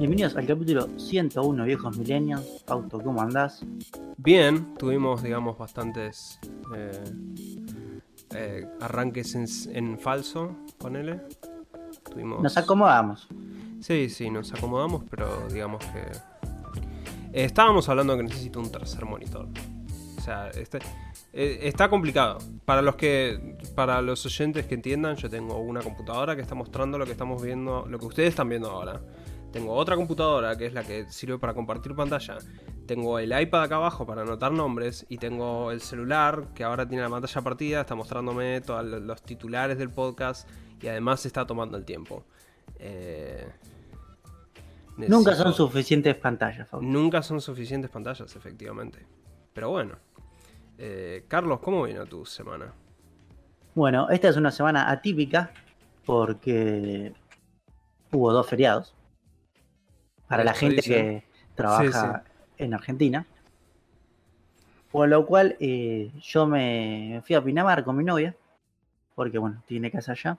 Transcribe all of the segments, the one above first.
Bienvenidos al capítulo 101 Viejos Millennials. Auto, ¿cómo andás? Bien, tuvimos, digamos, bastantes eh, eh, arranques en, en falso, ponele. Tuvimos... Nos acomodamos. Sí, sí, nos acomodamos, pero digamos que... eh, estábamos hablando que necesito un tercer monitor. O sea, este, está complicado. Para los que, para los oyentes que entiendan, yo tengo una computadora que está mostrando lo que estamos viendo, lo que ustedes están viendo ahora. Tengo otra computadora que es la que sirve para compartir pantalla. Tengo el iPad acá abajo para anotar nombres. Y tengo el celular que ahora tiene la pantalla partida. Está mostrándome todos los titulares del podcast. Y además está tomando el tiempo. Eh, Nunca son suficientes pantallas, Fausto. Nunca son suficientes pantallas, efectivamente. Pero bueno. Eh, Carlos, ¿cómo vino tu semana? Bueno, esta es una semana atípica porque hubo dos feriados. Para la gente que trabaja en Argentina. Por lo cual eh, yo me fui a Pinamar con mi novia. Porque bueno, tiene casa allá.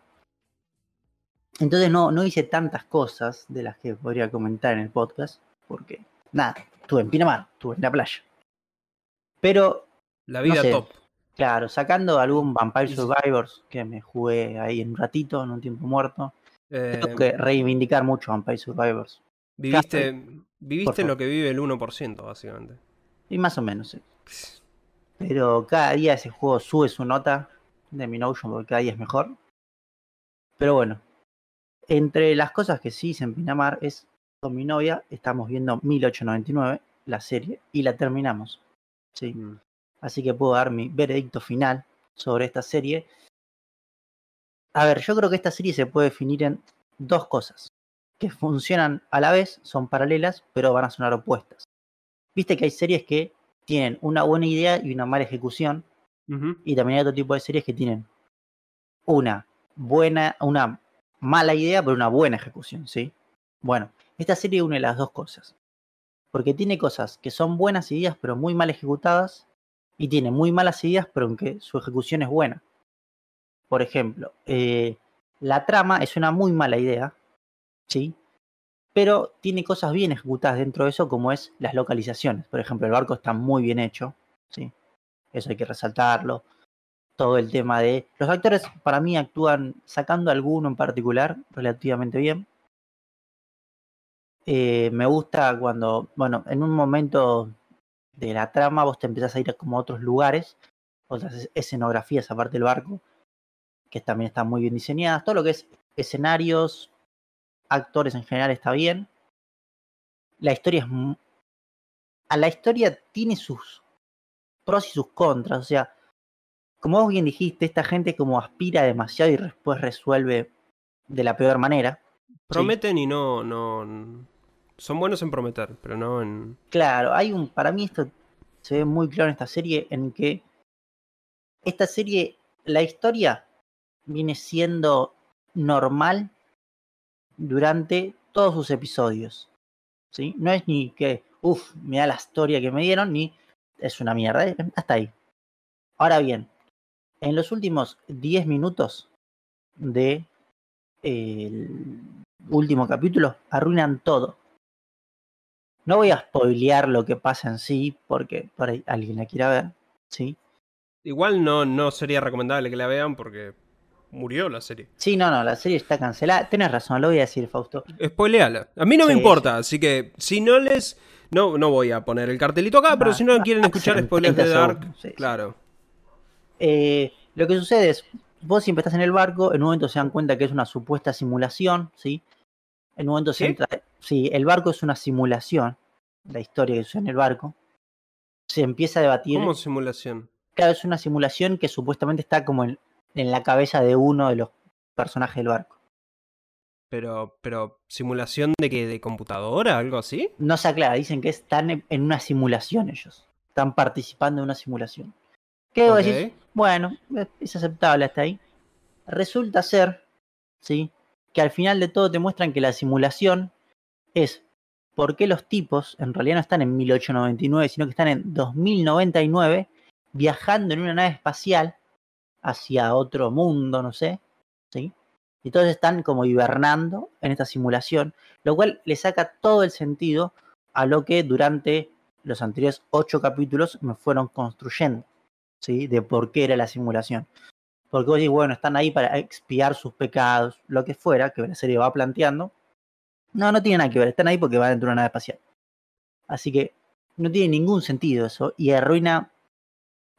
Entonces no, no hice tantas cosas de las que podría comentar en el podcast. Porque nada, estuve en Pinamar, estuve en la playa. Pero La vida sé. top. Claro, sacando algún Vampire Survivors que me jugué ahí en un ratito, en un tiempo muerto. Eh, Tengo que reivindicar mucho Vampire Survivors. Viviste viviste lo que vive el 1%, básicamente. Y más o menos, sí. Pero cada día ese juego sube su nota de mi Notion porque cada día es mejor. Pero bueno, entre las cosas que sí hice en Pinamar es con mi novia, estamos viendo 1899, la serie, y la terminamos. Sí. Mm. Así que puedo dar mi veredicto final sobre esta serie. A ver, yo creo que esta serie se puede definir en dos cosas. Que funcionan a la vez, son paralelas, pero van a sonar opuestas. Viste que hay series que tienen una buena idea y una mala ejecución. Y también hay otro tipo de series que tienen una buena, una mala idea, pero una buena ejecución, ¿sí? Bueno, esta serie une las dos cosas. Porque tiene cosas que son buenas ideas, pero muy mal ejecutadas. Y tiene muy malas ideas, pero aunque su ejecución es buena. Por ejemplo, eh, la trama es una muy mala idea, ¿sí? Pero tiene cosas bien ejecutadas dentro de eso, como es las localizaciones. Por ejemplo, el barco está muy bien hecho, ¿sí? Eso hay que resaltarlo. Todo el tema de... Los actores para mí actúan, sacando alguno en particular, relativamente bien. Eh, me gusta cuando, bueno, en un momento de la trama vos te empezás a ir a como a otros lugares, otras es- escenografías aparte del barco, que también están muy bien diseñadas. Todo lo que es escenarios, actores en general está bien. La historia es... A la historia tiene sus pros y sus contras, o sea, como vos bien dijiste, esta gente como aspira demasiado y después resuelve de la peor manera. Prometen y no, no. Son buenos en prometer, pero no en. Claro, hay un. Para mí esto se ve muy claro en esta serie. En que esta serie, la historia viene siendo normal durante todos sus episodios. ¿Sí? No es ni que, uff, me da la historia que me dieron, ni es una mierda. Hasta ahí. Ahora bien, en los últimos 10 minutos de el último capítulo, arruinan todo. No voy a spoilear lo que pasa en sí, porque por ahí alguien la quiera ver, ¿sí? Igual no, no sería recomendable que la vean porque murió la serie. Sí, no, no, la serie está cancelada. Tienes razón, lo voy a decir, Fausto. Spoileala. A mí no me Sí, importa, así que si no les. No, no voy a poner el cartelito acá, pero si no quieren escuchar spoilers de 30 Dark, sí, claro. Eh, lo que sucede es, vos siempre estás en el barco, en un momento se dan cuenta que es una supuesta simulación, ¿sí? En un momento se entra... Sí, el barco es una simulación, la historia que sucede en el barco. Se empieza a debatir... ¿Cómo simulación? Claro, es una simulación que supuestamente está como en, en la cabeza de uno de los personajes del barco. Pero, pero, ¿simulación de qué? ¿De computadora? ¿Algo así? No se aclara, dicen que están en- una simulación ellos. Están participando en una simulación. ¿Qué Ok. decís? Bueno, es- es aceptable hasta ahí. Resulta ser, ¿sí? Que al final de todo te muestran que la simulación es por qué los tipos en realidad no están en 1899, sino que están en 2099 viajando en una nave espacial hacia otro mundo, no sé, ¿sí? Y todos están como hibernando en esta simulación, lo cual le saca todo el sentido a lo que durante los anteriores ocho capítulos me fueron construyendo, ¿sí? De por qué era la simulación. Porque vos decís, bueno, están ahí para expiar sus pecados, lo que fuera, que la serie va planteando. No, no tiene nada que ver, están ahí porque van dentro de una nave espacial. Así que no tiene ningún sentido eso y arruina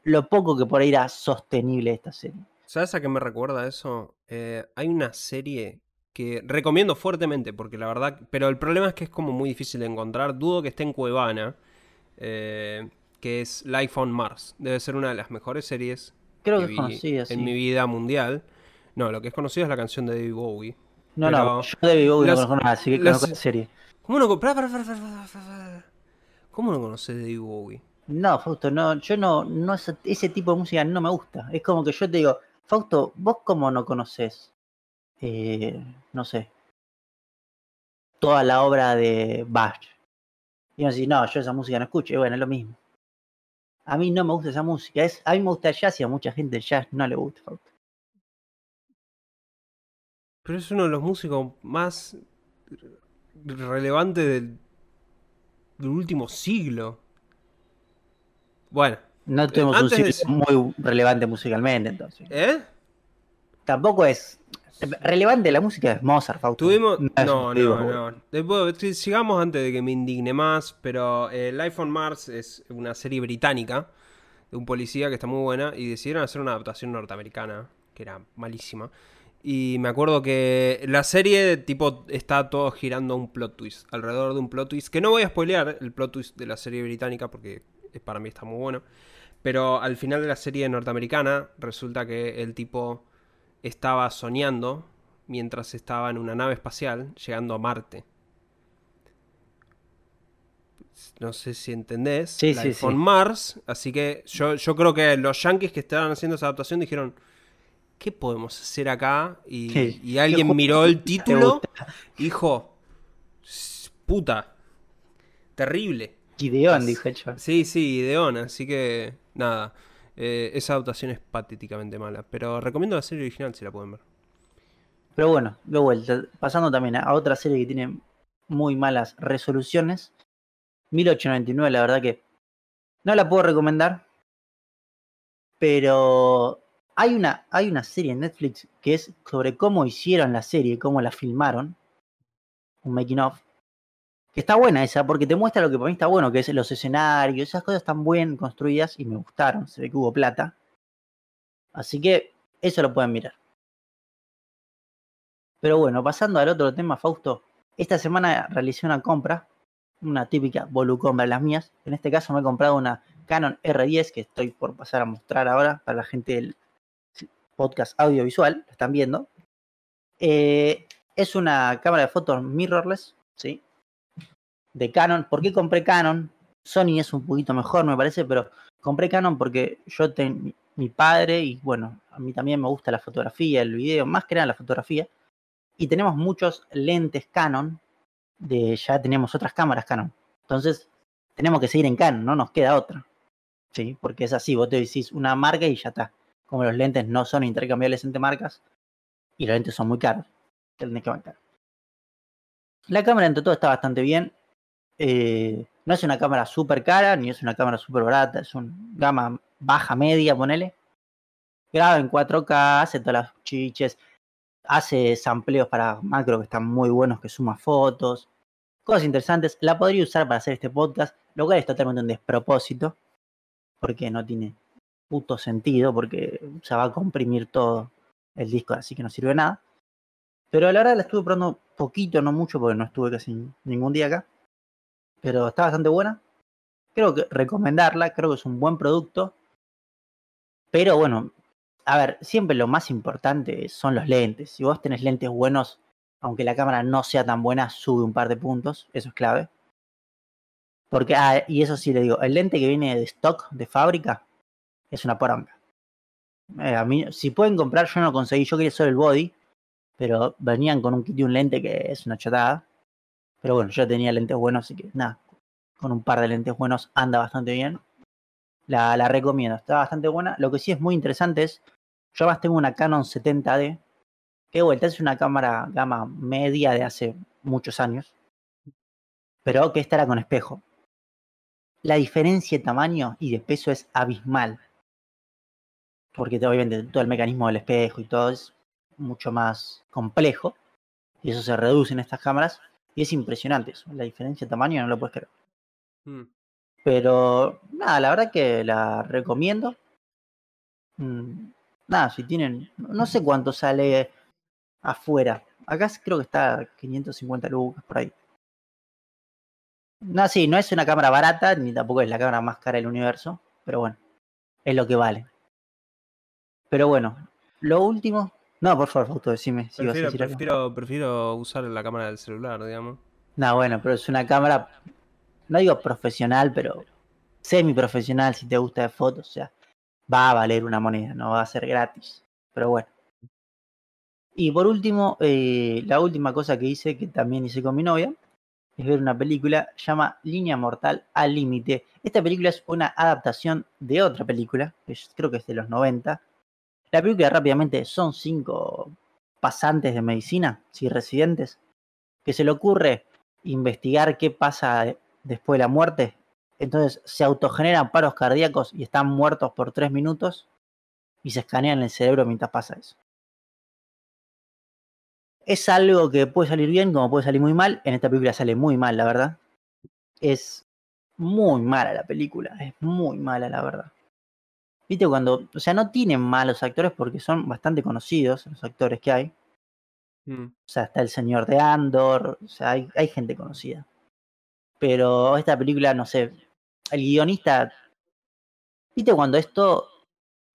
lo poco que por ahí era sostenible esta serie. ¿Sabes a qué me recuerda eso? Eh, hay una serie que recomiendo fuertemente porque la verdad, pero el problema es que es como muy difícil de encontrar. Dudo que esté en Cuevana, eh, que es Life on Mars. Debe ser una de las mejores series Creo que, que vi conocida, sí. en mi vida mundial. No, lo que es conocido es la canción de David Bowie. No, pero no, yo de Bowie no las- conozco nada, así que las- conozco la serie. ¿Cómo no. ¿Cómo no conoces David Bowie? No, Fausto, no, yo no, no ese, tipo de música no me gusta. Es como que yo te digo, Fausto, vos cómo no conoces, eh, no sé, toda la obra de Bach. Y uno dice, no, yo esa música no escucho. Y bueno, es lo mismo. A mí no me gusta esa música. Es, a mí me gusta el jazz y a mucha gente el jazz no le gusta, Fausto. Pero es uno de los músicos más relevantes del último siglo. Bueno, No tenemos un antes de ciclo muy relevante musicalmente, entonces. ¿eh? Tampoco es relevante la música es Mozart, Fausto. Tuvimos. No, no, no. Después, sí, sigamos antes de que me indigne más. Pero eh, Life on Mars es una serie británica de un policía que está muy buena. Y decidieron hacer una adaptación norteamericana que era malísima. Y me acuerdo que la serie, tipo, está todo girando un plot twist. Alrededor de un plot twist. Que no voy a spoilear el plot twist de la serie británica porque eh, para mí está muy bueno. Pero al final de la serie norteamericana, resulta que el tipo estaba soñando mientras estaba en una nave espacial llegando a Marte. No sé si entendés. Sí, sí, sí. Mars. Así que yo, yo creo que los yankees que estaban haciendo esa adaptación dijeron. ¿Qué podemos hacer acá? Y, Sí. y ¿Qué alguien miró el título "S- Puta, terrible. Gideon, dijo el. Sí, sí, Ideon, así que nada. eh, esa adaptación es patéticamente mala. Pero recomiendo la serie original si la pueden ver. Pero bueno, de vuelta, pasando también a otra serie que tiene muy malas resoluciones. 1899, la verdad que no la puedo recomendar. Pero hay una, hay una serie en Netflix que es sobre cómo hicieron la serie, cómo la filmaron. Un making of. Que está buena esa, porque te muestra lo que para mí está bueno, que es los escenarios, esas cosas están bien construidas y me gustaron. Se ve que hubo plata. Así que eso lo pueden mirar. Pero bueno, pasando al otro tema, Fausto. Esta semana realicé una compra, una típica volucompra de las mías. En este caso me he comprado una Canon R10 que estoy por pasar a mostrar ahora para la gente del podcast audiovisual, lo están viendo. Eh, es una cámara de fotos mirrorless, ¿sí? De Canon. ¿Por qué compré Canon? Sony es un poquito mejor, me parece, pero compré Canon porque yo tengo mi padre y bueno, a mí también me gusta la fotografía, el video, más que nada la fotografía. Y tenemos muchos lentes Canon, de ya teníamos otras cámaras Canon. Entonces, tenemos que seguir en Canon, no nos queda otra. Sí, porque es así, vos te decís una marca y ya está. Como los lentes no son intercambiables entre marcas y los lentes son muy caros, te tenés que bancar. La cámara entre todo está bastante bien. Eh, no es una cámara súper cara, ni es una cámara súper barata, es una gama baja media, ponele. Graba en 4K, hace todas las chiches, hace sampleos para macro que están muy buenos, que suma fotos, cosas interesantes. La podría usar para hacer este podcast, lo cual es totalmente un despropósito, porque no tiene puto sentido, porque se va a comprimir todo el disco, así que no sirve nada. Pero la verdad la estuve probando poquito, no mucho, porque no estuve casi ningún día acá. Pero está bastante buena. Creo que recomendarla, creo que es un buen producto. Pero bueno, a ver, siempre lo más importante son los lentes. Si vos tenés lentes buenos, aunque la cámara no sea tan buena, sube un par de puntos, eso es clave. Porque, ah, y eso sí le digo, el lente que viene de stock, de fábrica, es una poronga. Eh, a mí, si pueden comprar, yo no lo conseguí, yo quería solo el body, pero venían con un kit y un lente que es una chotada. Pero bueno, yo tenía lentes buenos, así que nada, con un par de lentes buenos anda bastante bien. La, la recomiendo, está bastante buena. Lo que sí es muy interesante es, yo además tengo una Canon 70D, que vuelta es una cámara gama media de hace muchos años, pero que esta era con espejo. La diferencia de tamaño y de peso es abismal. Porque obviamente todo el mecanismo del espejo y todo es mucho más complejo. Y eso se reduce en estas cámaras. Y es impresionante eso. La diferencia de tamaño no lo puedes creer. Mm. Pero nada, la verdad que la recomiendo. Mm, nada, si tienen. No sé cuánto sale afuera. Acá creo que está 550 lucas por ahí. No, sí, no es una cámara barata, ni tampoco es la cámara más cara del universo. Pero bueno, es lo que vale. Pero bueno, lo último. No, por favor, Fausto, decime si vas a Prefiero, algo. prefiero, prefiero usar la cámara del celular, digamos. No, bueno, pero es una cámara, no digo profesional, pero semi profesional si te gusta de fotos, o sea, va a valer una moneda, no va a ser gratis, pero bueno. Y por último, eh, la última cosa que hice, que también hice con mi novia, es ver una película llama Línea Mortal al Límite. Esta película es una adaptación de otra película, que creo que es de los 90. La película rápidamente son cinco pasantes de medicina, sí, residentes, que se le ocurre investigar qué pasa después de la muerte. Entonces se autogeneran paros cardíacos y están muertos por tres minutos y se escanean el cerebro mientras pasa eso. Es algo que puede salir bien como puede salir muy mal. En esta película sale muy mal, la verdad. Es muy mala la película. Es muy mala, la verdad. Viste cuando, o sea, no tienen malos actores porque son bastante conocidos los actores que hay. Mm. O sea, está el señor de Andor, o sea, hay, hay gente conocida. Pero esta película, no sé, el guionista, viste cuando esto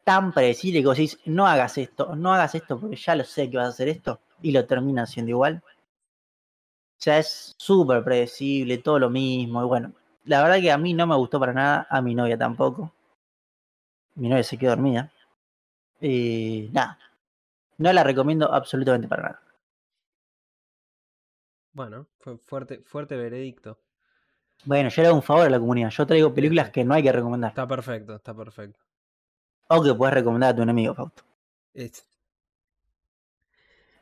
tan predecible que vos decís, no hagas esto, no hagas esto porque ya lo sé que vas a hacer esto, y lo termina haciendo igual. O sea, es súper predecible, todo lo mismo, y bueno, la verdad que a mí no me gustó para nada, a mi novia tampoco. Mi novia se quedó dormida. Y nada, no la recomiendo absolutamente para nada. Bueno, fue fuerte, fuerte veredicto. Bueno, yo le hago un favor a la comunidad. Yo traigo películas que no hay que recomendar. Está perfecto, está perfecto. O que puedes recomendar a tu enemigo, Fausto.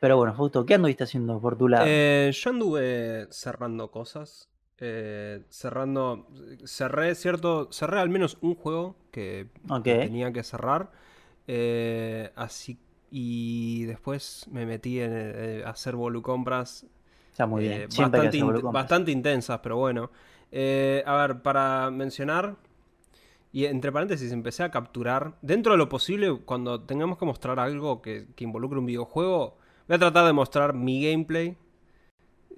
Pero bueno, Fausto, ¿qué anduviste haciendo por tu lado? Eh, yo anduve cerrando cosas. Eh, cerrando. Cerré, cierto. Cerré al menos un juego que, tenía que cerrar. eh, así. Y después me metí en eh, hacer volucompras Está muy bien. Bastante, in- bastante intensas, pero bueno. A ver, para mencionar, y entre paréntesis, empecé a capturar, dentro de lo posible, cuando tengamos que mostrar algo que, que involucre un videojuego, voy a tratar de mostrar mi gameplay,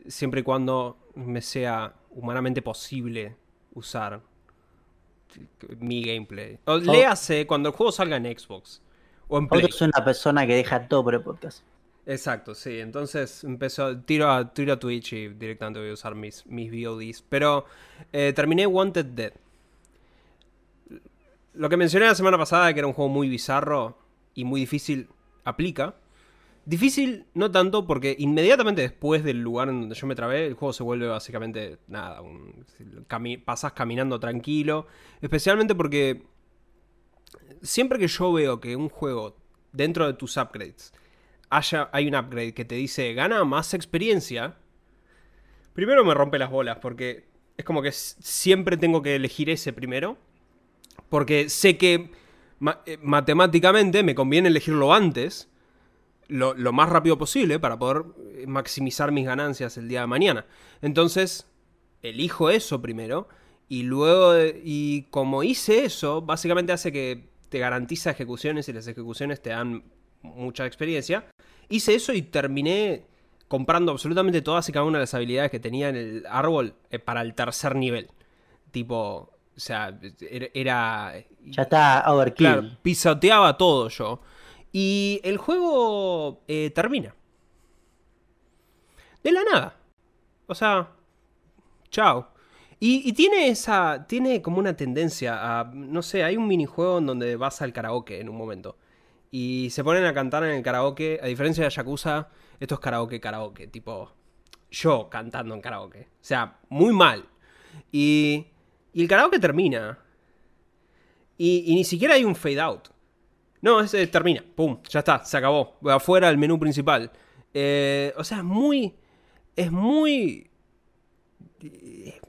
siempre y cuando me sea humanamente posible usar mi gameplay. O, léase cuando el juego salga en Xbox o en Play. Fausto es una persona que deja todo por el podcast. Exacto, sí. Entonces empezó, tiro a, tiro a Twitch y directamente voy a usar mis, mis VODs. Pero eh, terminé Wanted Dead. Lo que mencioné la semana pasada, que era un juego muy bizarro y muy difícil, aplica. Difícil no tanto porque inmediatamente después del lugar en donde yo me trabé, el juego se vuelve básicamente nada. Un, caminando tranquilo. Especialmente porque siempre que yo veo que un juego dentro de tus upgrades haya, hay un upgrade que te dice gana más experiencia, primero me rompe las bolas porque es como que siempre tengo que elegir ese primero. Porque sé que eh, matemáticamente me conviene elegirlo antes, lo, lo más rápido posible, para poder maximizar mis ganancias el día de mañana. Entonces, elijo eso primero. Y luego, y como hice eso, básicamente hace que te garantiza ejecuciones y las ejecuciones te dan mucha experiencia. Hice eso y terminé comprando absolutamente todas y cada una de las habilidades que tenía en el árbol eh, para el tercer nivel. Tipo, o sea, era... era- Ya está overkill. Claro, pisoteaba todo yo. Y el juego eh, termina. De la nada. O sea, chao. Y, tiene esa. Tiene como una tendencia a. No sé, hay un minijuego en donde vas al karaoke en un momento. Y se ponen a cantar en el karaoke. A diferencia de Yakuza, esto es karaoke, karaoke. Tipo, yo cantando en karaoke. O sea, muy mal. Y, y el karaoke termina. Y ni siquiera hay un fade out. No, ese termina. Pum, ya está, se acabó. Afuera el menú principal. Eh, o sea, es muy. Es muy. eh,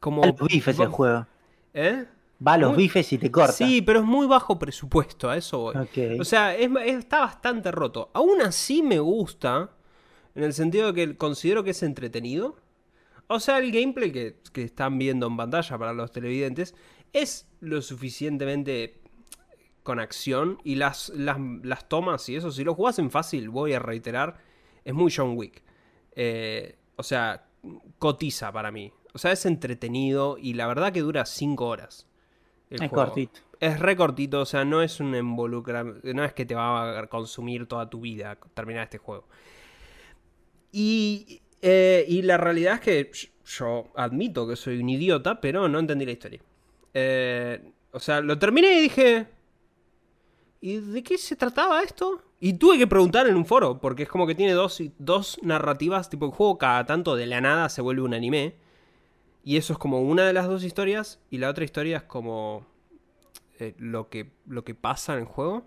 Como. Va a los bifes el juego. ¿Eh? Va a los Muy- bifes y te corta. Sí, pero es muy bajo presupuesto, a eso voy. Ok. O sea, es- es- está bastante roto. Aún así me gusta, en el sentido de que considero que es entretenido. O sea, el gameplay que, que están viendo en pantalla para los televidentes es lo suficientemente con acción y las, las, las tomas y eso, si lo jugás en fácil, voy a reiterar, es muy John Wick. Eh, o sea, cotiza para mí. O sea, es entretenido y la verdad que dura 5 horas. el Es juego. cortito. Es re cortito, o sea, no es un involucramiento, no es que te va a consumir toda tu vida terminar este juego. Y, eh, y la realidad es que yo admito que soy un idiota, pero no entendí la historia. Eh, o sea, lo terminé y dije, ¿y de qué se trataba esto? Y tuve que preguntar en un foro, porque es como que tiene dos, dos narrativas, tipo el juego cada tanto de la nada se vuelve un anime. Y eso es como una de las dos historias, y la otra historia es como eh, lo, que, lo que pasa en el juego.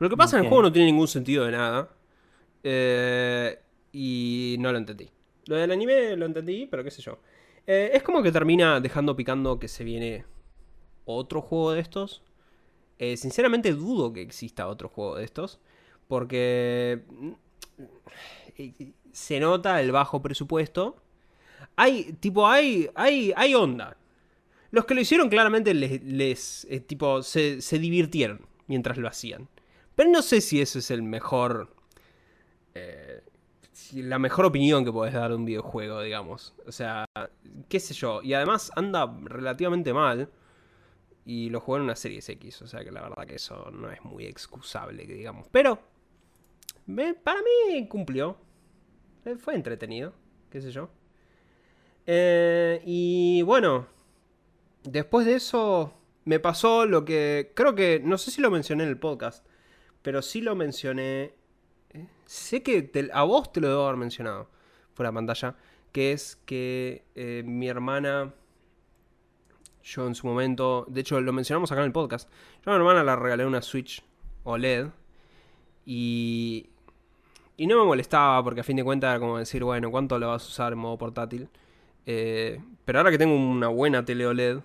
Lo que pasa en el juego no tiene ningún sentido de nada. Eh, y no lo entendí. Lo del anime lo entendí, pero qué sé yo. Eh, es como que termina dejando picando que se viene otro juego de estos. Eh, sinceramente dudo que exista otro juego de estos. Porque mm, se nota el bajo presupuesto. Hay, tipo, hay, hay, hay onda. Los que lo hicieron claramente les, eh, tipo, se, se divirtieron mientras lo hacían. Pero no sé si eso es el mejor... eh, la mejor opinión que podés dar de un videojuego, digamos. O sea, qué sé yo. Y además anda relativamente mal. Y lo jugué en una serie X. O sea que la verdad que eso no es muy excusable, digamos. Pero, para mí cumplió. Eh, Fue entretenido, qué sé yo. Eh, y bueno, después de eso me pasó lo que creo que, no sé si lo mencioné en el podcast, pero sí lo mencioné. eh, Sé que a vos te lo debo haber mencionado fuera de pantalla, que es que mi hermana, yo en su momento, de hecho lo mencionamos acá en el podcast, yo a mi hermana le regalé una Switch OLED y, y no me molestaba porque a fin de cuentas era como decir, bueno, ¿cuánto lo vas a usar en modo portátil? Eh, pero ahora que tengo una buena tele OLED,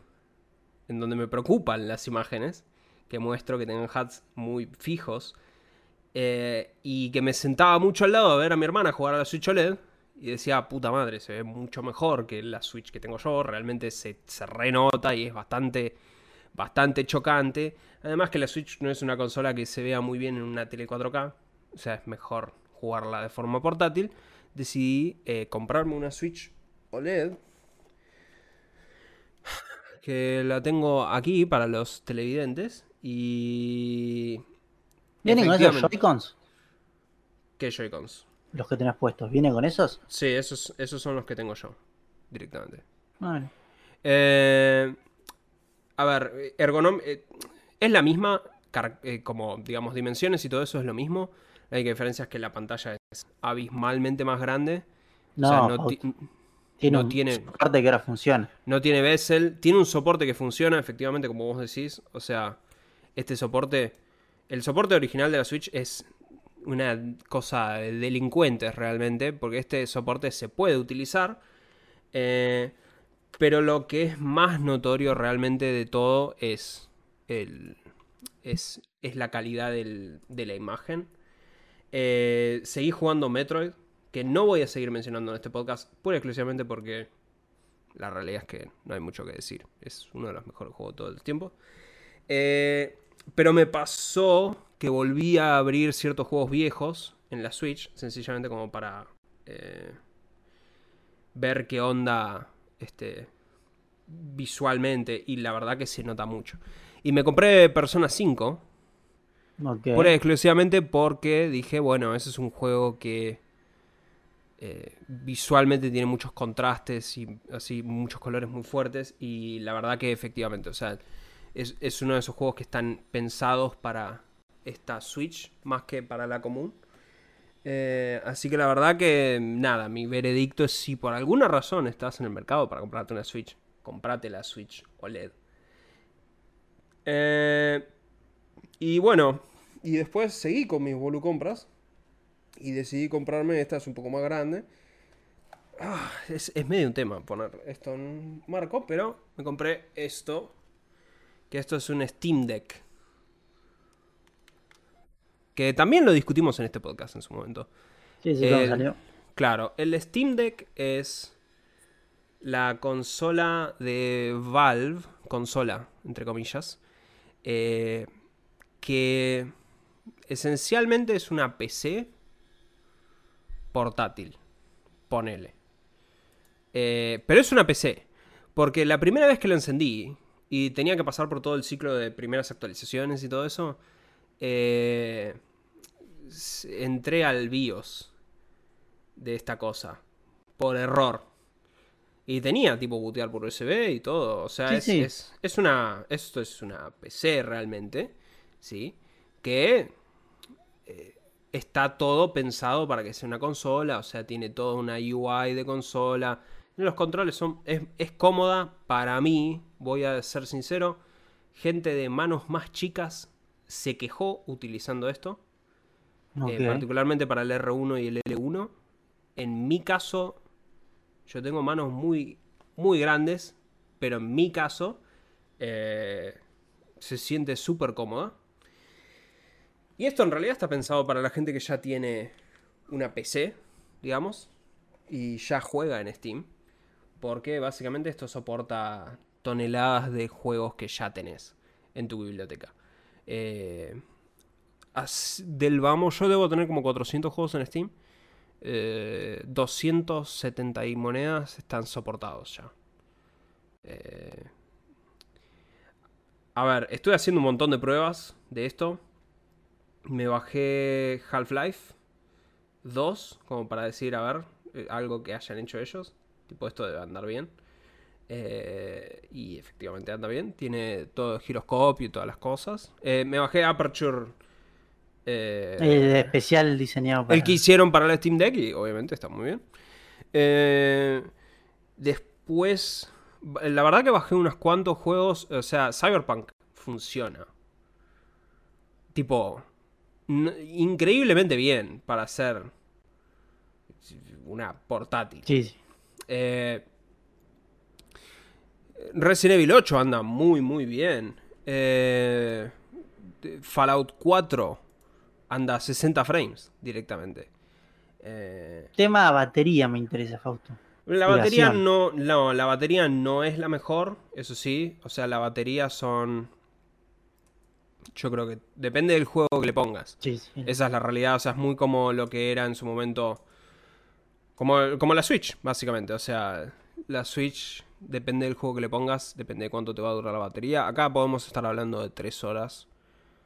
en donde me preocupan las imágenes, que muestro que tengan hats muy fijos, eh, y que me sentaba mucho al lado de ver a mi hermana jugar a la Switch OLED, y decía, puta madre, se ve mucho mejor que la Switch que tengo yo, realmente se, se renota y es bastante, bastante chocante. Además que la Switch no es una consola que se vea muy bien en una tele 4K, o sea, es mejor jugarla de forma portátil. Decidí eh, comprarme una Switch OLED que la tengo aquí para los televidentes y ¿Vienen con esos. Joy-Cons? ¿Qué Joy-Cons? Los que tenés puestos. ¿Vienen con esos? Sí, esos, esos son los que tengo yo directamente. Bueno. Eh, a ver, ergonom eh, es la misma, eh, como digamos dimensiones y todo eso es lo mismo. La única diferencia es que la pantalla es abismalmente más grande. No, o sea, no, ti- tiene no un tiene- parte que ahora funciona. no tiene bezel, tiene un soporte que funciona efectivamente como vos decís. O sea, este soporte, el soporte original de la Switch es una cosa de delincuentes realmente, porque este soporte se puede utilizar. eh, pero lo que es más notorio realmente de todo es, el, es, es la calidad del- de la imagen. Eh, seguí jugando Metroid, que no voy a seguir mencionando en este podcast, pura y exclusivamente porque la realidad es que no hay mucho que decir. Es uno de los mejores juegos de todo el tiempo. Eh, pero me pasó que volví a abrir ciertos juegos viejos en la Switch, sencillamente como para eh, ver qué onda este, visualmente. Y la verdad que se nota mucho. Y me compré Persona 5. Ok. Pura y exclusivamente porque dije, bueno, ese es un juego que eh, visualmente tiene muchos contrastes y así muchos colores muy fuertes y la verdad que efectivamente, o sea, es, es uno de esos juegos que están pensados para esta Switch más que para la común. Eh, así que la verdad que nada, mi veredicto es si por alguna razón estás en el mercado para comprarte una Switch, comprate la Switch OLED. Eh, y bueno, y después seguí con mis compras Y decidí comprarme, esta es un poco más grande. Ah, es, es medio un tema poner esto en un marco, pero me compré esto. Que esto es un Steam Deck. Que también lo discutimos en este podcast en su momento. Sí, sí, El- salió. Claro, el Steam Deck es la consola de Valve, consola, entre comillas, eh, que esencialmente es una PC portátil, ponele. Eh, pero es una PC, porque la primera vez que la encendí y tenía que pasar por todo el ciclo de primeras actualizaciones y todo eso, eh, entré al BIOS de esta cosa. Por error. Y tenía tipo bootear por USB y todo. O sea, Sí, es, sí. es- es una. Esto es una PC realmente. ¿Sí? Que eh, está todo pensado para que sea una consola. O sea, tiene toda una UI de consola. Los controles son. Es, es cómoda para mí. Voy a ser sincero. Gente de manos más chicas se quejó utilizando esto Eh, particularmente para el R1 y el L1. En mi caso, yo tengo manos muy, muy grandes, pero en mi caso eh, se siente súper cómoda. Y esto en realidad está pensado para la gente que ya tiene una PC, digamos, y ya juega en Steam, porque básicamente esto soporta toneladas de juegos que ya tenés en tu biblioteca. Eh, del vamos, yo debo tener como 400 juegos en Steam. Eh, 270 y monedas están soportados ya. Eh, a ver, estoy haciendo un montón de pruebas de esto. Me bajé Half-Life 2, como para decir, a ver, eh, algo que hayan hecho ellos. Tipo, esto debe andar bien. Eh, y efectivamente anda bien. Tiene todo el giroscopio y todas las cosas. Me bajé Aperture. Eh, El especial diseñado para. el que hicieron para el Steam Deck y obviamente está muy bien. Eh, después, la verdad que bajé unos cuantos juegos. O sea, Cyberpunk funciona. Tipo, increíblemente bien para hacer una portátil. Sí, sí. Eh, Resident Evil 8 anda muy, muy bien. Eh, Fallout 4 anda a 60 frames directamente. Eh, Tema batería me interesa, Fausto. la batería Duración. no, no, la batería no es la mejor, eso sí. O sea, la batería son. Yo creo que depende del juego que le pongas. Sí, sí. Esa es la realidad, o sea, es muy como lo que era en su momento. Como, como la Switch, básicamente. O sea, la Switch depende del juego que le pongas, depende de cuánto te va a durar la batería. Acá podemos estar hablando de 3 horas.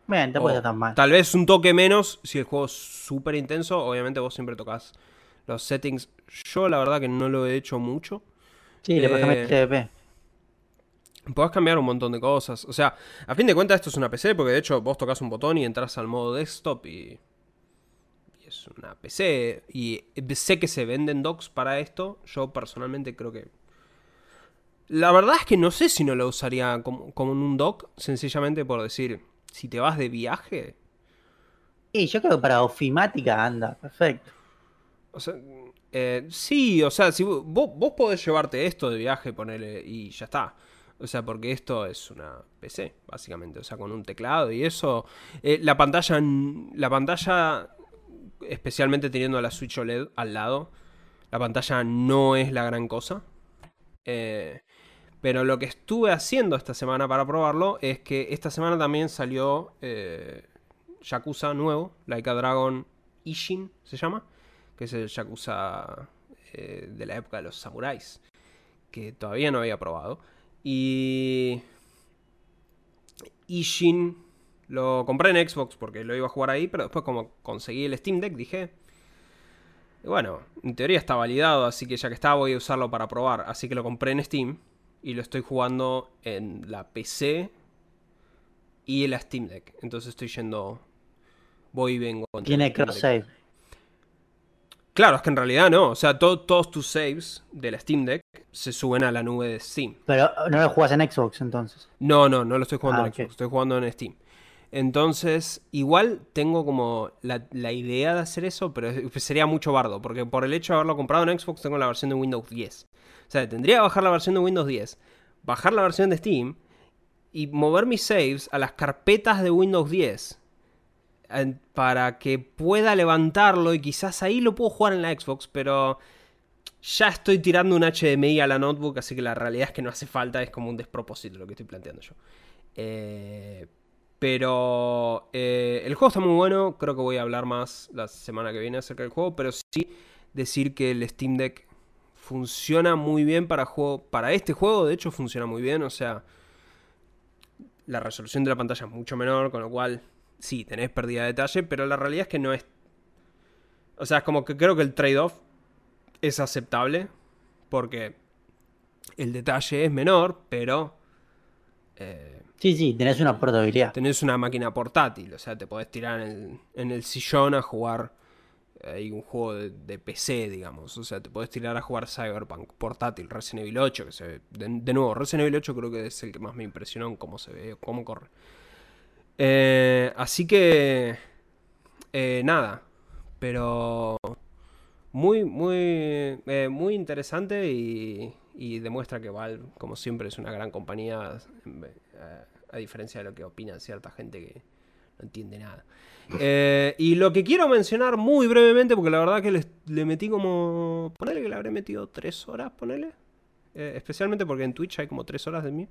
Bueno, tampoco O está tan mal. Tal vez un toque menos si el juego es súper intenso. Obviamente vos siempre tocas los settings. Yo la verdad que no lo he hecho mucho. Sí, le pasamos eh, el TDP. Podés cambiar un montón de cosas. O sea, a fin de cuentas esto es una PC, porque de hecho vos tocas un botón y entras al modo desktop y, y es una PC. Y sé que se venden docks para esto. Yo personalmente creo que... La verdad es que no sé si no lo usaría como, como en un dock, sencillamente por decir, si te vas de viaje... Y yo creo que para ofimática anda, perfecto. O sea, eh, sí, o sea, si vos, vos podés llevarte esto de viaje, ponerle y ya está. O sea, porque esto es una PC, básicamente. O sea, con un teclado y eso. Eh, la pantalla. La pantalla. Especialmente teniendo la Switch OLED al lado. La pantalla no es la gran cosa. Eh, pero lo que estuve haciendo esta semana para probarlo es que esta semana también salió eh, Yakuza nuevo, Like a Dragon Ishin se llama, que es el Yakuza eh, de la época de los samuráis, que todavía no había probado. Y Ishin lo compré en Xbox porque lo iba a jugar ahí, pero después como conseguí el Steam Deck dije, bueno, en teoría está validado, así que ya que está voy a usarlo para probar. Así que lo compré en Steam y lo estoy jugando en la PC y en la Steam Deck. Entonces estoy yendo, voy y vengo. Tiene cross save. Claro, es que en realidad no. O sea, to- todos tus saves de la Steam Deck se suben a la nube de Steam. Pero no lo jugás en Xbox entonces. No, no, no lo estoy jugando Ah, en. Xbox, estoy jugando en Steam. Entonces, igual tengo como la, la idea de hacer eso, pero es- sería mucho bardo, porque por el hecho de haberlo comprado en Xbox tengo la versión de Windows 10. O sea, tendría que bajar la versión de Windows 10, bajar la versión de Steam y mover mis saves a las carpetas de Windows 10 en- para que pueda levantarlo y quizás ahí lo puedo jugar en la Xbox, pero ya estoy tirando un HDMI a la notebook, así que la realidad es que no hace falta, es como un despropósito lo que estoy planteando yo. Eh, pero eh, el juego está muy bueno, creo que voy a hablar más la semana que viene acerca del juego, pero sí decir que el Steam Deck funciona muy bien para, juego, para este juego, de hecho funciona muy bien, o sea, la resolución de la pantalla es mucho menor, con lo cual sí, tenés pérdida de detalle, pero la realidad es que no es... O sea, es como que creo que el trade-off es aceptable, porque el detalle es menor, pero... eh, Sí, sí, tenés una portabilidad. tenés una máquina portátil, o sea, te podés tirar en el, sillón a jugar hay un juego de, PC, digamos. O sea, te podés tirar a jugar Cyberpunk portátil, Resident Evil 8, que se ve. De, de nuevo, Resident Evil 8 creo que es el que más me impresionó en cómo se ve, cómo corre. Eh, así que. eh, nada. Pero. Muy, muy. eh, muy interesante y. Y demuestra que Valve, como siempre, es una gran compañía. A diferencia de lo que opina cierta gente que no entiende nada. Eh, y lo que quiero mencionar muy brevemente, porque la verdad que le, le metí como. Ponele que le habré metido tres horas, ponele. Eh, especialmente porque en Twitch hay como tres horas de, mí,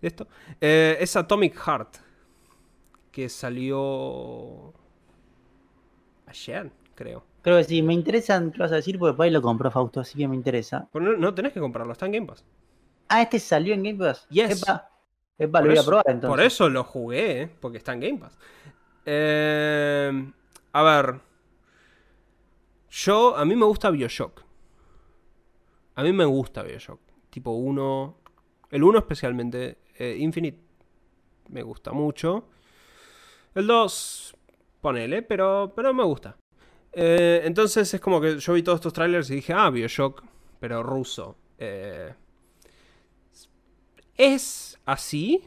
de esto. Eh, es Atomic Heart. Que salió. Ayer, creo. Creo que sí, me interesan, ¿qué vas a decir? Porque por ahí lo compró Fausto, así que me interesa. Pero no, no tenés que comprarlo, está en Game Pass. Ah, este salió en Game Pass. Yes. Epa, lo voy a probar entonces. Por eso lo jugué, ¿eh? porque está en Game Pass. Eh, a ver. Yo, a mí me gusta Bioshock. A mí me gusta Bioshock. Tipo 1. El 1 especialmente. eh, Infinite me gusta mucho. El 2, ponele, pero, pero me gusta. Entonces es como que yo vi todos estos trailers y dije, ah, Bioshock, pero ruso. Eh, es así,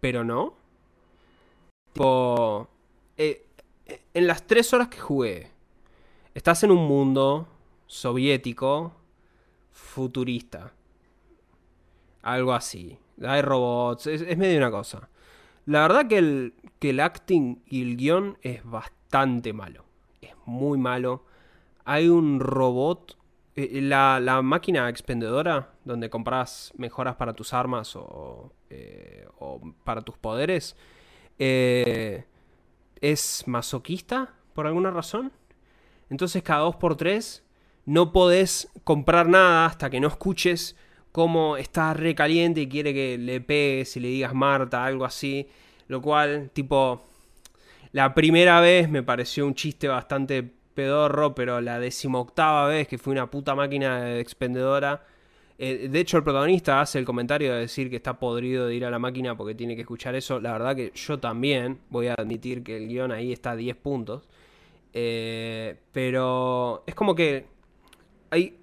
pero no. Eh, eh, en las tres horas que jugué, estás en un mundo soviético futurista. Algo así. Hay robots, es, es medio una cosa. La verdad que el, que el acting y el guion es bastante malo. Es muy malo. Hay un robot. Eh, La, la máquina expendedora, donde compras mejoras para tus armas o, eh, o para tus poderes, eh, es masoquista por alguna razón. Entonces cada 2x3 no podés comprar nada hasta que no escuches cómo está recaliente y quiere que le pegues y le digas Marta, algo así. Lo cual, tipo, la primera vez me pareció un chiste bastante pedorro, pero la decimoctava vez que fue una puta máquina de expendedora. eh, de hecho, el protagonista hace el comentario de decir que está podrido de ir a la máquina porque tiene que escuchar eso. La verdad que yo también voy a admitir que el guion ahí está a 10 puntos. Eh, pero es como que hay...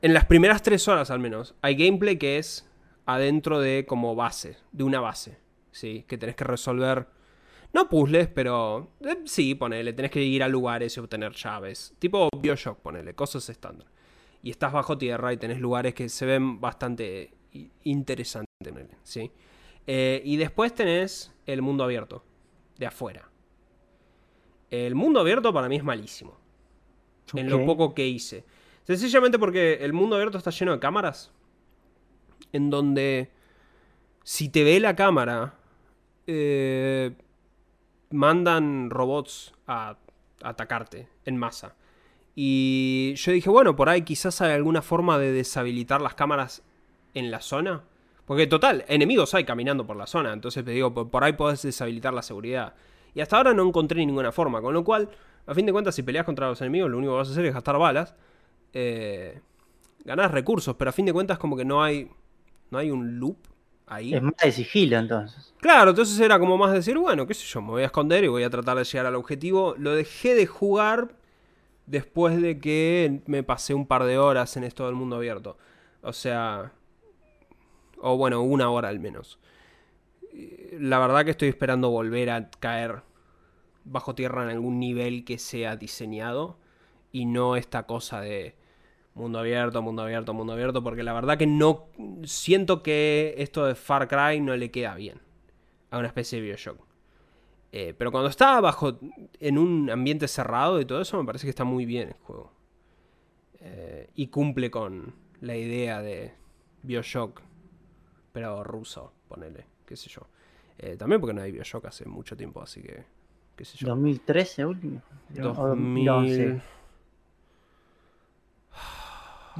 En las primeras tres horas al menos, hay gameplay que es adentro de como base, de una base, ¿sí? Que tenés que resolver, no puzzles, pero eh, sí, ponele, tenés que ir a lugares y obtener llaves. Tipo Bioshock, ponele, cosas estándar. Y estás bajo tierra y tenés lugares que se ven bastante interesantes, ¿sí? Eh, y después tenés el mundo abierto, de afuera. El mundo abierto para mí es malísimo en lo poco que hice. Sencillamente porque el mundo abierto está lleno de cámaras. En donde si te ve la cámara, eh, mandan robots a, atacarte en masa. Y yo dije, bueno, por ahí quizás hay alguna forma de deshabilitar las cámaras en la zona. Porque total, enemigos hay caminando por la zona. Entonces te digo, por ahí podés deshabilitar la seguridad. Y hasta ahora no encontré ninguna forma. Con lo cual, a fin de cuentas, si peleas contra los enemigos, lo único que vas a hacer es gastar balas. Eh, recursos, pero a fin de cuentas como que no hay. No hay un loop ahí. Es más de sigilo entonces. Claro, entonces era como más decir, bueno, qué sé yo, me voy a esconder y voy a tratar de llegar al objetivo. Lo dejé de jugar después de que me pasé un par de horas en esto del mundo abierto. O sea, o bueno, una hora al menos. la verdad que estoy esperando volver a caer bajo tierra en algún nivel que sea diseñado y no esta cosa de mundo abierto, mundo abierto, mundo abierto, porque la verdad que no siento que esto de Far Cry no le queda bien a una especie de Bioshock. Eh, pero cuando está bajo en un ambiente cerrado y todo eso, me parece que está muy bien el juego. Eh, y cumple con la idea de Bioshock, pero ruso, ponele, qué sé yo. Eh, también porque no hay Bioshock hace mucho tiempo, así que, qué sé yo. 2013 último. 2000... No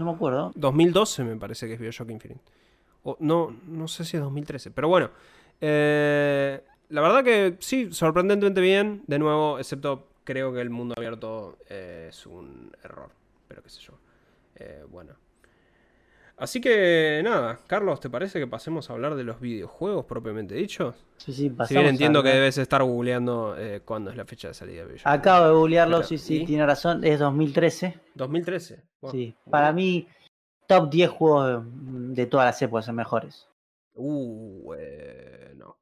me acuerdo. 2012 me parece que es Bioshock Infinite. O, no, no sé si es 2013, pero bueno. Eh, la verdad que sí, sorprendentemente bien. De nuevo, excepto creo que el mundo abierto eh, es un error. Pero qué sé yo. Eh, bueno. Así que nada, Carlos, ¿te parece que pasemos a hablar de los videojuegos propiamente dichos? Sí, sí, pasamos. Si bien entiendo que debes estar googleando eh, cuándo es la fecha de salida de. Acabo de googlearlo, sí, sí, tiene razón, es 2013. 2013. Sí, para mí, top 10 juegos de todas las épocas son mejores. Uh, eh, no.